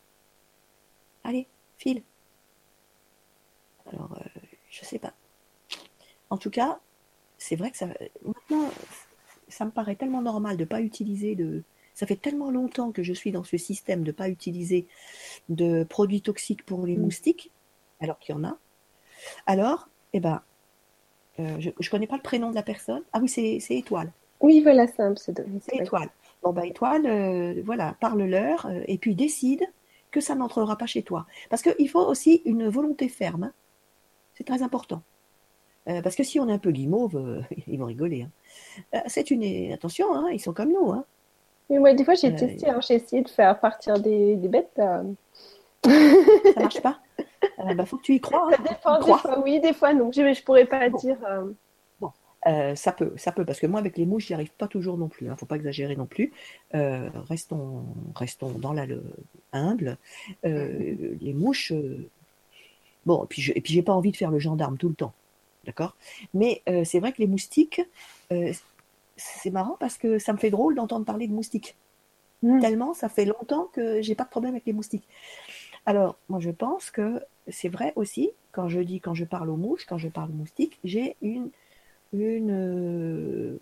B: Allez, file. Alors, euh, je sais pas. En tout cas, c'est vrai que ça, maintenant, ça me paraît tellement normal de pas utiliser de. Ça fait tellement longtemps que je suis dans ce système de pas utiliser de produits toxiques pour les
A: Mm.
B: moustiques, alors qu'il y en a. Alors, eh ben, euh, je, je connais pas le prénom de la personne. Ah oui, c'est Étoile.
A: Oui, voilà, c'est un c'est.
B: Étoile. Bon, bah, Étoile, euh, voilà, parle-leur euh, et puis décide que ça n'entrera pas chez toi. Parce qu'il faut aussi une volonté ferme. hein. C'est très important. Euh, parce que si on est un peu guimauve, ils vont rigoler. hein. C'est une. Attention, hein, ils sont comme nous.
A: Mais moi, des fois, j'ai
B: Euh,
A: testé, hein, j'ai essayé de faire partir des, des bêtes. euh,
B: Ça marche pas. Euh, bah, faut que tu y crois.
A: Ça
B: hein.
A: dépend, des fois oui, des fois non. Je, je pourrais pas
B: Bon.
A: dire. euh,
B: Euh, ça peut, ça peut, parce que moi avec les mouches, j'y arrive pas toujours non plus. Hein, faut pas exagérer non plus. Restons, restons dans la le, humble. Les mouches, bon, et puis je, j'ai pas envie de faire le gendarme tout le temps, d'accord? Mais c'est vrai que les moustiques, c'est marrant parce que ça me fait drôle d'entendre parler de moustiques.
A: Mm.
B: Tellement ça fait longtemps que j'ai pas de problème avec les moustiques. Alors moi je pense que c'est vrai aussi quand je dis quand je parle aux mouches, quand je parle aux moustiques, j'ai une une. euh,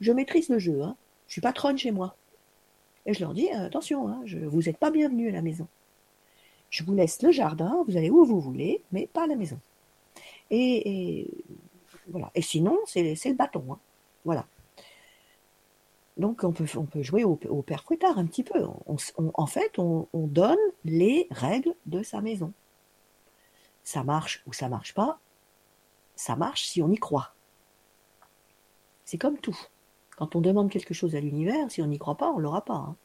B: je maîtrise le jeu. Hein. Je suis patronne chez moi. Et je leur dis euh, attention, hein, je, vous n'êtes pas bienvenus à la maison. Je vous laisse le jardin, vous allez où vous voulez, mais pas à la maison. Et, et voilà. Et sinon, c'est c'est le bâton. hein. Voilà. Donc on peut, on peut jouer au, au père fouettard un petit peu. On- on- en fait, on, on donne les règles de sa maison. Ça marche ou ça marche pas. Ça marche si on y croit. C'est comme tout. Quand on demande quelque chose à l'univers, si on n'y croit pas, on l'aura pas. hein.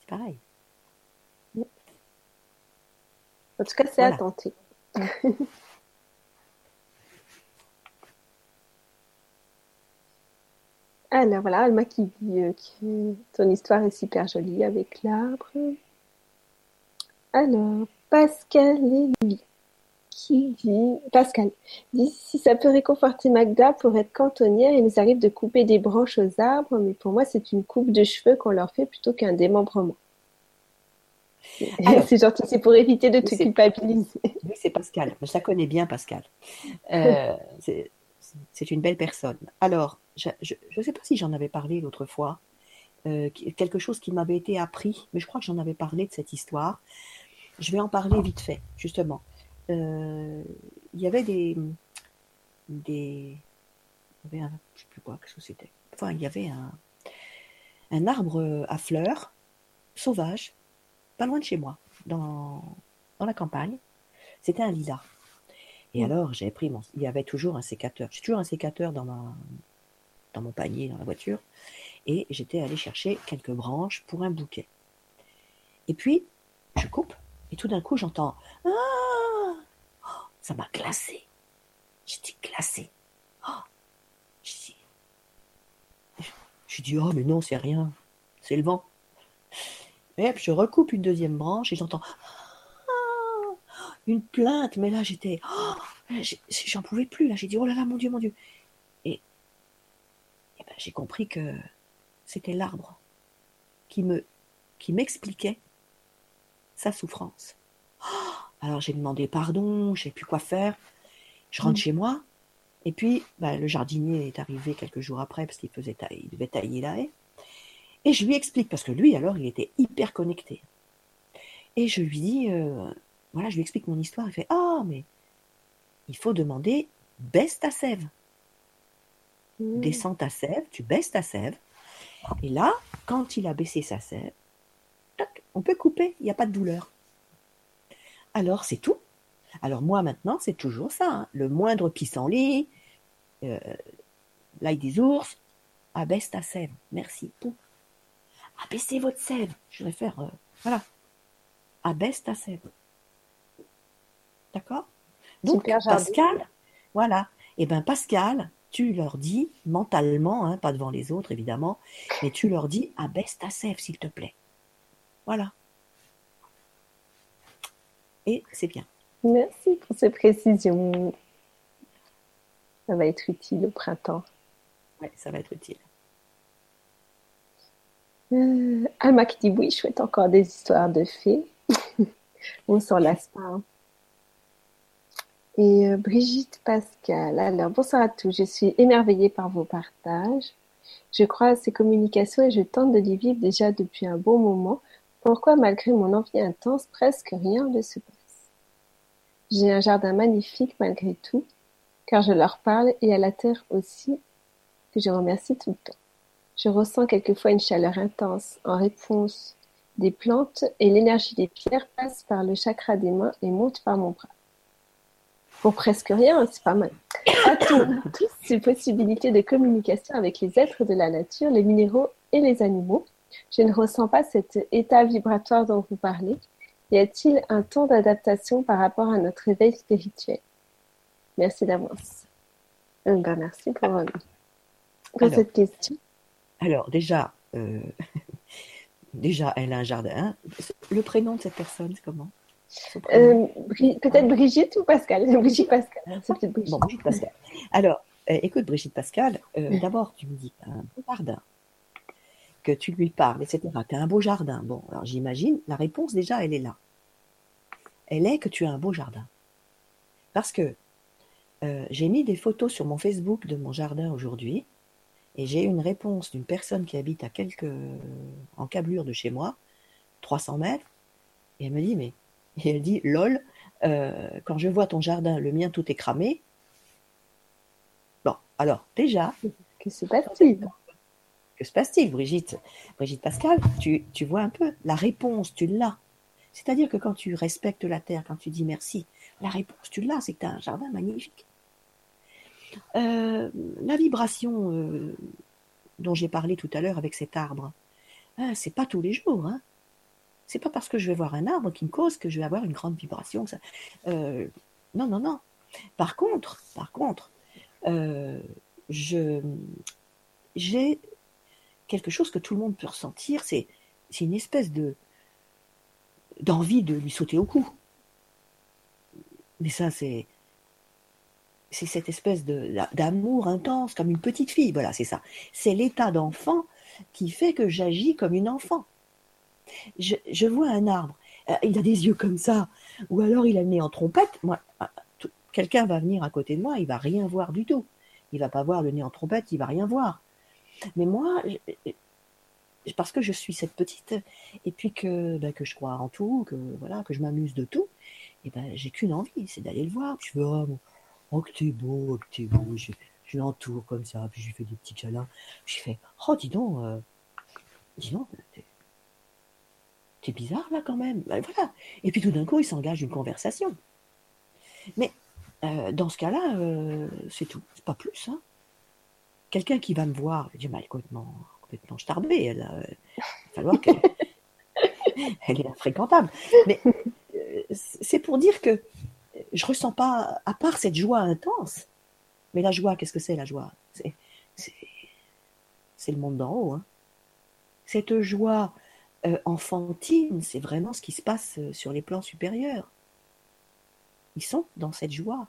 B: C'est pareil.
A: En tout cas, c'est
B: Voilà.
A: tenter. Alors voilà, Alma qui dit euh, que ton histoire est super jolie avec l'arbre. Alors, Pascal qui dit, Pascal dit si ça peut réconforter Magda pour être cantonnière, il nous arrive de couper des branches aux arbres, mais pour moi c'est une coupe de cheveux qu'on leur fait plutôt qu'un démembrement. C'est gentil, c'est pour éviter de te culpabiliser.
B: Oui, c'est Pascal. Ça connaît bien Pascal. Euh, c'est une belle personne. Alors, je ne sais pas si j'en avais parlé l'autre fois. Euh, quelque chose qui m'avait été appris, mais je crois que j'en avais parlé de cette histoire. Je vais en parler vite fait, justement. Euh, il y avait des, des, il y avait un, je sais plus quoi, qu'est-ce que c'était. Enfin, il y avait un, un arbre à fleurs sauvage, pas loin de chez moi, dans, dans la campagne. C'était un lilas. Et alors, j'avais pris mon, il y avait toujours un sécateur. J'ai toujours un sécateur dans ma, dans mon panier, dans la voiture et j'étais allée chercher quelques branches pour un bouquet. Et puis, je coupe, et tout d'un coup, j'entends Ah oh, Ça m'a glacé. J'étais glacée. Oh je dis, Oh, mais non, c'est rien. C'est le vent. Et puis, je recoupe une deuxième branche et j'entends ah, une plainte. Mais là, j'étais. Oh, j'en pouvais plus. Là, j'ai dit Oh là là, mon Dieu, mon Dieu. J'ai compris que c'était l'arbre qui me qui m'expliquait sa souffrance. Oh, alors j'ai demandé pardon, je sais plus quoi faire. Je rentre mm. chez moi, et puis bah, le jardinier est arrivé quelques jours après parce qu'il faisait il devait tailler la haie. Et je lui explique parce que lui alors il était hyper connecté. Et je lui dis euh, voilà, je lui explique mon histoire. Il fait ah oh, mais il faut demander baisse ta sève. Mm. Descends ta sève, tu baisses ta sève, et là, quand il a baissé sa sève, on peut couper, il n'y a pas de douleur. Alors c'est tout. Alors moi maintenant, c'est toujours ça. Hein. Le moindre pissenlit, euh, l'ail des ours, abaisse ta sève. Merci. Abaissez votre sève. Je vais faire. Euh, voilà. Abaisse ta sève. D'accord? Donc Pascal, voilà. Et eh bien Pascal, tu leur dis mentalement, hein, pas devant les autres évidemment, mais tu leur dis abaisse ta sève s'il te plaît. Voilà. Et c'est bien.
A: Merci pour ces précisions. Ça va être utile au printemps.
B: Oui, ça va être utile.
A: Euh, Alma qui dit oui, je souhaite encore des histoires de fées. On s'en lasse pas. Hein. Et euh, Brigitte Pascal. Alors, bonsoir à tous. Je suis émerveillée par vos partages. Je crois à ces communications et je tente de les vivre déjà depuis un bon moment. Pourquoi, malgré mon envie intense, presque rien ne se passe? J'ai un jardin magnifique malgré tout, car je leur parle et à la terre aussi, que je remercie tout le temps. Je ressens quelquefois une chaleur intense en réponse des plantes et l'énergie des pierres passe par le chakra des mains et monte par mon bras pour presque rien, c'est pas mal. À tous ces possibilités de communication avec les êtres de la nature, les minéraux et les animaux, je ne ressens pas cet état vibratoire dont vous parlez. Y a-t-il un temps d'adaptation par rapport à notre éveil spirituel? Merci d'avance. Euh, ben, merci pour, euh, cette question.
B: Alors déjà, euh, déjà, elle a un jardin. Le prénom de cette personne, c'est comment?
A: Euh, peut-être Brigitte ou Pascal Brigitte Pascal.
B: Bon, Brigitte Pascal. Alors, euh, écoute, Brigitte Pascal, euh, d'abord, tu me dis un beau jardin, que tu lui parles, etc. Tu as un beau jardin. Bon, alors j'imagine, la réponse déjà, elle est là. Elle est que tu as un beau jardin. Parce que j'ai mis des photos sur mon Facebook de mon jardin aujourd'hui, et j'ai une réponse d'une personne qui habite à quelques. en câblure de chez moi, 300 mètres, et elle me dit, mais et elle dit Lol, euh, quand je vois ton jardin, le mien tout est cramé. Bon, alors, déjà.
A: Que se passe-t-il?
B: Que se passe-t-il, Brigitte? Brigitte Pascal, tu, tu vois un peu la réponse, tu l'as. C'est-à-dire que quand tu respectes la terre, quand tu dis merci, la réponse, tu l'as, c'est que tu as un jardin magnifique. Euh, la vibration euh, dont j'ai parlé tout à l'heure avec cet arbre, hein, c'est pas tous les jours. Hein. C'est pas parce que je vais voir un arbre qui me cause que je vais avoir une grande vibration. Euh, non, non, non. Par contre, par contre, euh, j'ai quelque chose que tout le monde peut ressentir. C'est une espèce de d'envie de lui sauter au cou. Mais ça, c'est c'est cette espèce d'amour intense, comme une petite fille. Voilà, c'est ça. C'est l'état d'enfant qui fait que j'agis comme une enfant je, vois un arbre. euh, il a des yeux comme ça, ou alors il a le nez en trompette. Ah, quelqu'un va venir à côté de moi, il va rien voir du tout. Il va pas voir le nez en trompette, il va rien voir. Mais moi, parce que je suis cette petite, et puis que, ben, que je crois en tout, que voilà, que je m'amuse de tout, et ben j'ai qu'une envie, c'est d'aller le voir. Je veux, oh, oh que t'es beau, oh, que t'es beau. Je, l'entoure comme ça, puis je lui fais des petits câlins. Je fais, oh dis donc, euh, dis donc, bizarre là quand même. Ben, voilà. Et puis tout d'un coup, il s'engage une conversation. Mais euh, dans ce cas-là, euh, c'est tout, c'est pas plus. Hein. Quelqu'un qui va me voir, je dis, complètement, complètement starbée, elle, euh, il va falloir qu'elle elle est infréquentable. Mais c'est pour dire que je ressens pas, à part cette joie intense, mais la joie, qu'est-ce que c'est la joie? C'est le monde d'en haut. Hein. Cette joie enfantine, c'est vraiment ce qui se passe sur les plans supérieurs. Ils sont dans cette joie,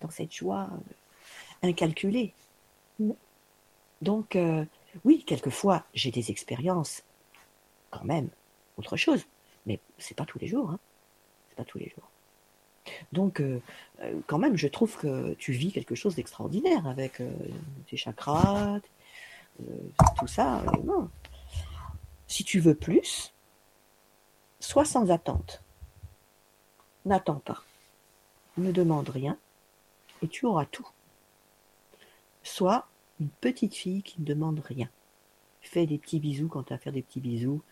B: dans cette joie euh, incalculée. Donc, euh, oui, quelquefois, j'ai des expériences, quand même, autre chose, mais c'est pas tous les jours. Hein. C'est pas tous les jours. Donc, euh, quand même, je trouve que tu vis quelque chose d'extraordinaire avec tes chakras, tout ça. non. Si tu veux plus, sois sans attente. N'attends pas ne demande rien, et tu auras tout. Sois une petite fille qui ne demande rien. Fais des petits bisous quand tu as à faire des petits bisous,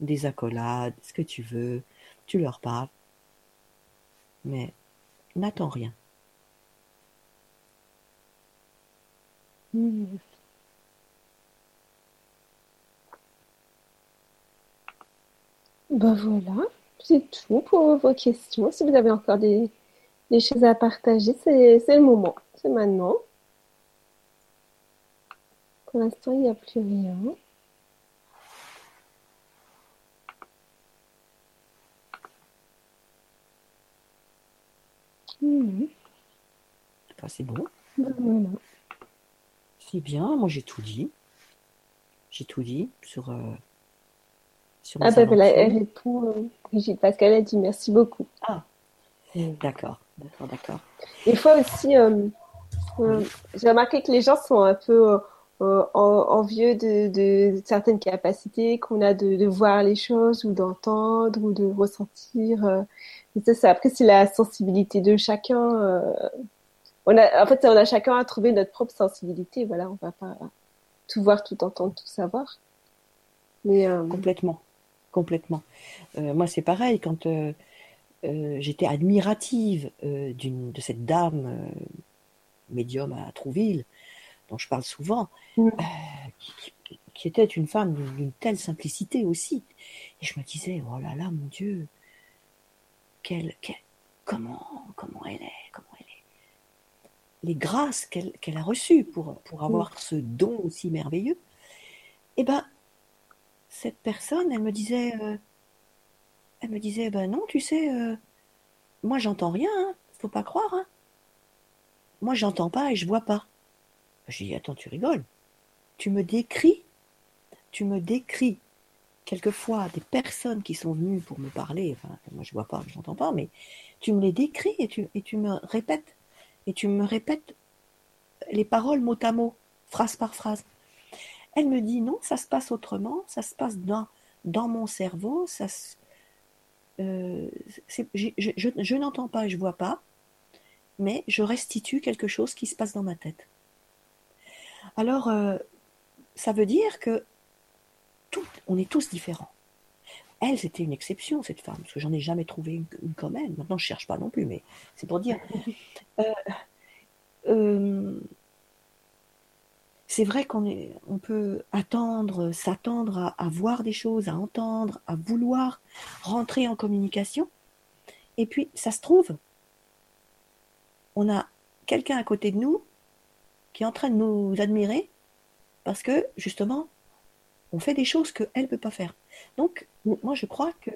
B: des accolades, ce que tu veux, tu leur parles. Mais n'attends rien.
A: Ben voilà, c'est tout pour vos questions. Si vous avez encore des, des choses à partager, c'est le moment, c'est maintenant. Pour l'instant, il n'y a plus rien.
B: Mmh. c'est bon.
A: Ben, voilà.
B: C'est bien, moi j'ai tout dit. J'ai tout dit sur. Euh,
A: sur ah, ben elle répond, euh, Brigitte, qu'elle a dit merci beaucoup.
B: Ah, d'accord. D'accord, d'accord.
A: Des fois aussi, euh, euh, j'ai remarqué que les gens sont un peu euh, envieux de, certaines capacités qu'on a de, voir les choses ou d'entendre ou de ressentir. ça, après, c'est la sensibilité de chacun. on a, en fait, on a chacun à trouver notre propre sensibilité. Voilà, on va pas tout voir, tout entendre, tout savoir.
B: Mais complètement, complètement. moi, c'est pareil quand euh, j'étais admirative euh, de cette dame euh, médium à Trouville, dont je parle souvent, mm. qui, était une femme d'une telle simplicité aussi. Et je me disais, oh là là, mon Dieu, quelle, comment, comment elle est, comment elle est. Les grâces qu'elle a reçues pour, pour avoir mm. ce don aussi merveilleux. Eh ben, cette personne, elle me disait, elle me disait, ben non, tu sais, euh, moi j'entends rien, hein, faut pas croire. Hein. Moi j'entends pas et je vois pas. Je dis, attends, tu rigoles. Tu me décris, tu me décris quelquefois des personnes qui sont venues pour me parler, enfin, moi je vois pas, je n'entends pas, mais tu me les décris et tu, et tu me répètes, et tu me répètes les paroles mot à mot, phrase par phrase. Elle me dit non, ça se passe autrement, ça se passe dans, dans mon cerveau, ça euh, je, n'entends pas et je vois pas, mais je restitue quelque chose qui se passe dans ma tête. Alors, euh, ça veut dire que tout, on est tous différents. Elle, c'était une exception, cette femme, parce que j'en ai jamais trouvé une, comme elle. Maintenant, je cherche pas non plus, mais c'est pour dire. c'est vrai qu'on on peut attendre, s'attendre à, voir des choses, à entendre, à vouloir rentrer en communication. Et puis, ça se trouve, on a quelqu'un à côté de nous qui est en train de nous admirer parce que, justement, on fait des choses qu'elle ne peut pas faire. Donc, moi, je crois que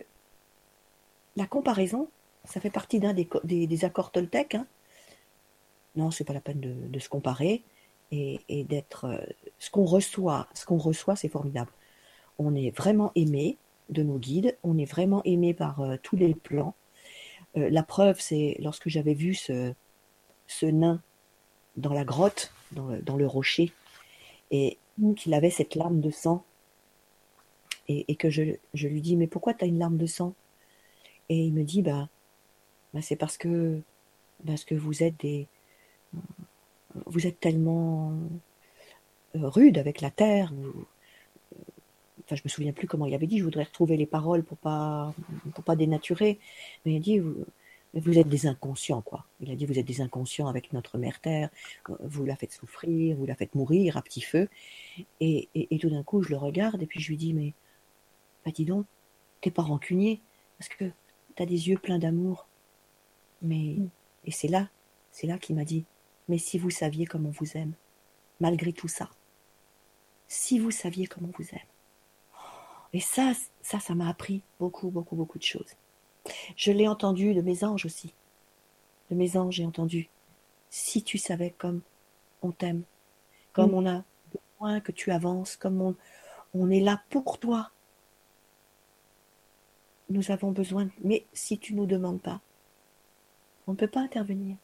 B: la comparaison, ça fait partie d'un des, accords Toltec. Hein. Non, c'est pas la peine de se comparer et, d'être euh, ce qu'on reçoit. Ce qu'on reçoit, c'est formidable. On est vraiment aimé. de nos guides. On est vraiment aimé par euh, tous les plans. Euh, la preuve, c'est lorsque j'avais vu ce, nain dans la grotte, dans le, rocher, et qu'il avait cette larme de sang, et, que je, je, lui dis, mais pourquoi tu as une larme de sang? Et il me dit, bah, bah c'est parce que, parce que vous êtes des... Vous êtes tellement rude avec la terre. Enfin, je me souviens plus comment il avait dit. Je voudrais retrouver les paroles pour pas pour pas dénaturer. Mais il a dit vous, vous êtes des inconscients quoi. Il a dit vous êtes des inconscients avec notre mère terre. Vous la faites souffrir, vous la faites mourir à petit feu. Et, et, et tout d'un coup je le regarde et puis je lui dis mais bah dis donc t'es pas rancunier parce que t'as des yeux pleins d'amour. Mais et c'est là c'est là qu'il m'a dit mais si vous saviez comme on vous aime malgré tout ça si vous saviez comment vous aime. Et ça, ça, ça m'a appris beaucoup, beaucoup, beaucoup de choses. Je l'ai entendu de mes anges aussi. De mes anges, j'ai entendu. Si tu savais comme on t'aime, comme on a besoin que tu avances, comme on, on est là pour toi. Nous avons besoin, mais si tu ne nous demandes pas, on ne peut pas intervenir.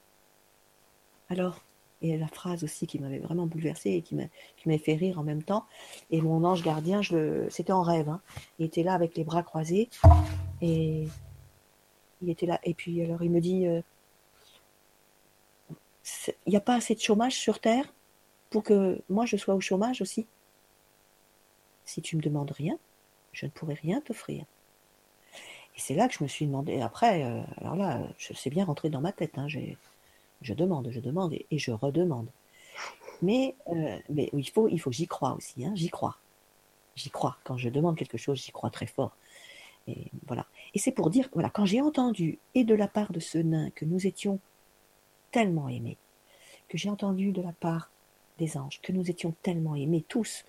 B: Alors, et la phrase aussi qui m'avait vraiment bouleversée et qui m'avait fait rire en même temps. Et mon ange gardien, c'était en rêve. Hein. Il était là avec les bras croisés et il était là. Et puis alors il me dit, euh, il n'y a pas assez de chômage sur Terre pour que moi je sois au chômage aussi? Si tu me demandes rien, je ne pourrai rien t'offrir. Et c'est là que je me suis demandé. Après, euh, alors là, je sais bien rentrer dans ma tête. Hein, je demande, je demande et, je redemande. Mais, euh, mais il faut, il faut que j'y crois aussi. Hein, j'y crois. J'y crois. Quand je demande quelque chose, j'y crois très fort. Et voilà. Et c'est pour dire, voilà, quand j'ai entendu, et de la part de ce nain, que nous étions tellement aimés, que j'ai entendu de la part des anges, que nous étions tellement aimés tous.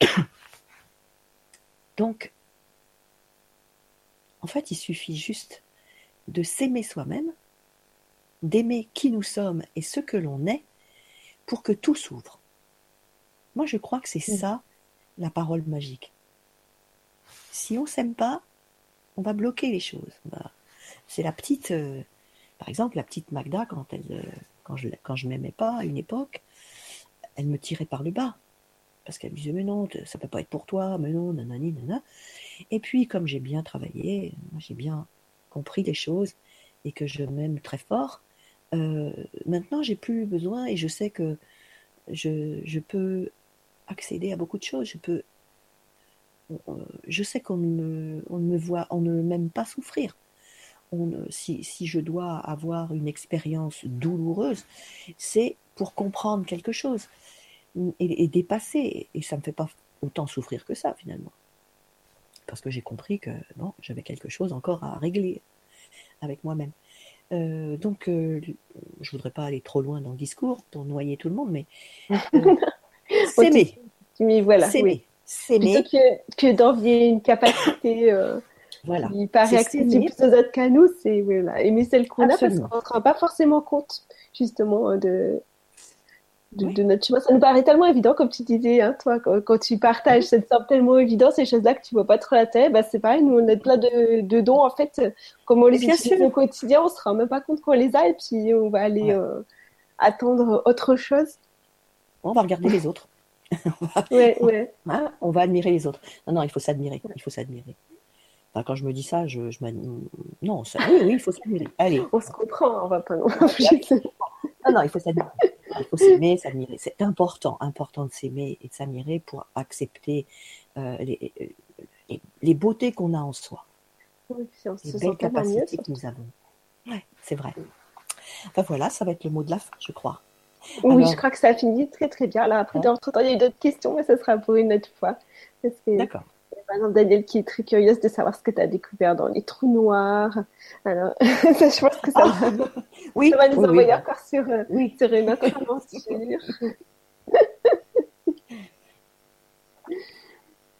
B: Donc, en fait, il suffit juste de s'aimer soi-même d'aimer qui nous sommes et ce que l'on est pour que tout s'ouvre. Moi, je crois que c'est mm. ça la parole magique. Si on s'aime pas, on va bloquer les choses. C'est la petite, euh, par exemple, la petite Magda quand elle, euh, quand je, quand je m'aimais pas à une époque, elle me tirait par le bas parce qu'elle me disait mais non, ça peut pas être pour toi, mais non, nanani, nanana. Et puis comme j'ai bien travaillé, j'ai bien compris les choses et que je m'aime très fort, euh, maintenant, j'ai plus besoin et je sais que je, peux accéder à beaucoup de choses. Je peux, je sais qu'on ne, on me voit, on ne m'aime pas souffrir. Si, je dois avoir une expérience douloureuse, c'est pour comprendre quelque chose et, dépasser. Et ça me fait pas autant souffrir que ça finalement, parce que j'ai compris que j'avais quelque chose encore à régler avec moi-même. Euh, donc, euh, je voudrais pas aller trop loin dans le discours pour noyer tout le monde, mais euh, s'aimer.
A: voilà, s'aimer. Plutôt que, que d'envier une capacité euh, voilà. qui paraît accessible aux autres qu'à nous, c'est voilà, aimer celle qu'on a parce qu'on ne se rend pas forcément compte justement de, de, notre chemin. Ça nous paraît tellement évident, comme tu disais, hein, toi, quand, tu partages, ça te semble tellement évident, ces choses-là que tu vois pas trop la tête. Bah, c'est pareil, nous, on a plein de, de dons, en fait, comme on les utilise au quotidien, on se rend même pas compte qu'on les a, et puis on va aller euh, attendre autre chose.
B: On va regarder les autres.
A: ouais, ouais.
B: Hein, on va admirer les autres. Non, non, il faut s'admirer. Il faut s'admirer. Quand je me dis ça, je, je Non, ça... oui, oui, il faut s'admirer. Allez.
A: On se comprend, on va pas non.
B: non, non, il faut s'admirer. Il faut s'aimer, s'admirer. C'est important, important de s'aimer et de s'admirer pour accepter euh, les, les, les, beautés qu'on a en soi.
A: Oui,
B: les belles capacités que nous avons. Ouais, c'est vrai. Enfin voilà, ça va être le mot de la fin, je crois.
A: Oui, je crois que ça a fini très très bien. Là, après, entre temps, il y a eu d'autres questions, mais ce sera pour une autre fois.
B: D'accord
A: par exemple, Daniel qui est très curieuse de savoir ce que tu as découvert dans les trous noirs. Alors, je pense que ça, va,
B: ah, oui,
A: ça va nous
B: oui,
A: envoyer
B: oui.
A: encore sur, euh, sur une autre aventure.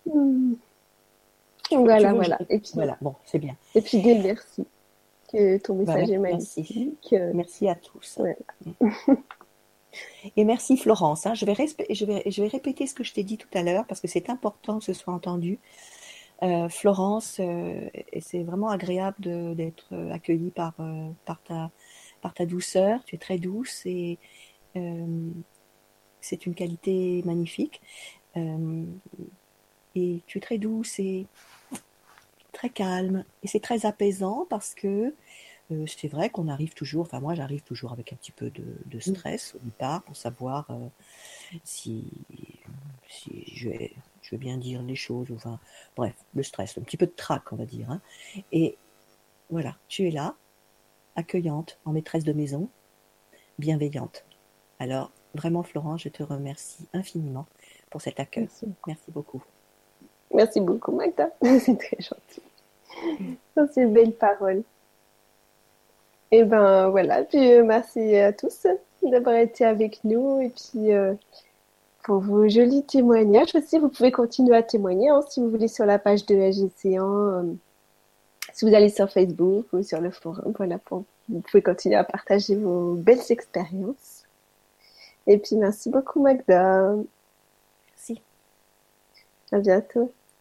A: Hmm. Voilà, voilà. Et puis,
B: voilà, bon, c'est bien.
A: Et puis, des merci. Que ton message
B: bah,
A: est
B: magnifique. Merci. merci à tous. Et merci Florence. Hein. Je, vais répéter ce que je t'ai dit tout à l'heure parce que c'est important que ce soit entendu. euh, Florence, euh, c'est vraiment agréable d'être accueillie par, ta, par ta douceur. Tu es très douce et c'est une qualité magnifique. et tu es très douce et très calme. Et c'est très apaisant parce que c'est vrai qu'on arrive toujours, enfin moi j'arrive toujours avec un petit peu de, de mmh. stress au départ pour savoir si, si je vais je veux bien dire les choses, enfin, bref, le stress, un petit peu de trac, on va dire. Hein. Et voilà, tu es là, accueillante, en maîtresse de maison, bienveillante. Alors, vraiment, Florent, je te remercie infiniment pour cet accueil. Merci, beaucoup.
A: Merci beaucoup, Magda. C'est très gentil. C'est une belle parole. Et eh ben voilà, puis euh, merci à tous d'avoir été avec nous et puis euh, pour vos jolis témoignages aussi. Vous pouvez continuer à témoigner hein, si vous voulez sur la page de AGC1, euh, si vous allez sur Facebook ou sur le forum. Voilà, vous pouvez continuer à partager vos belles expériences. Et puis merci beaucoup Magda.
B: Merci.
A: À bientôt.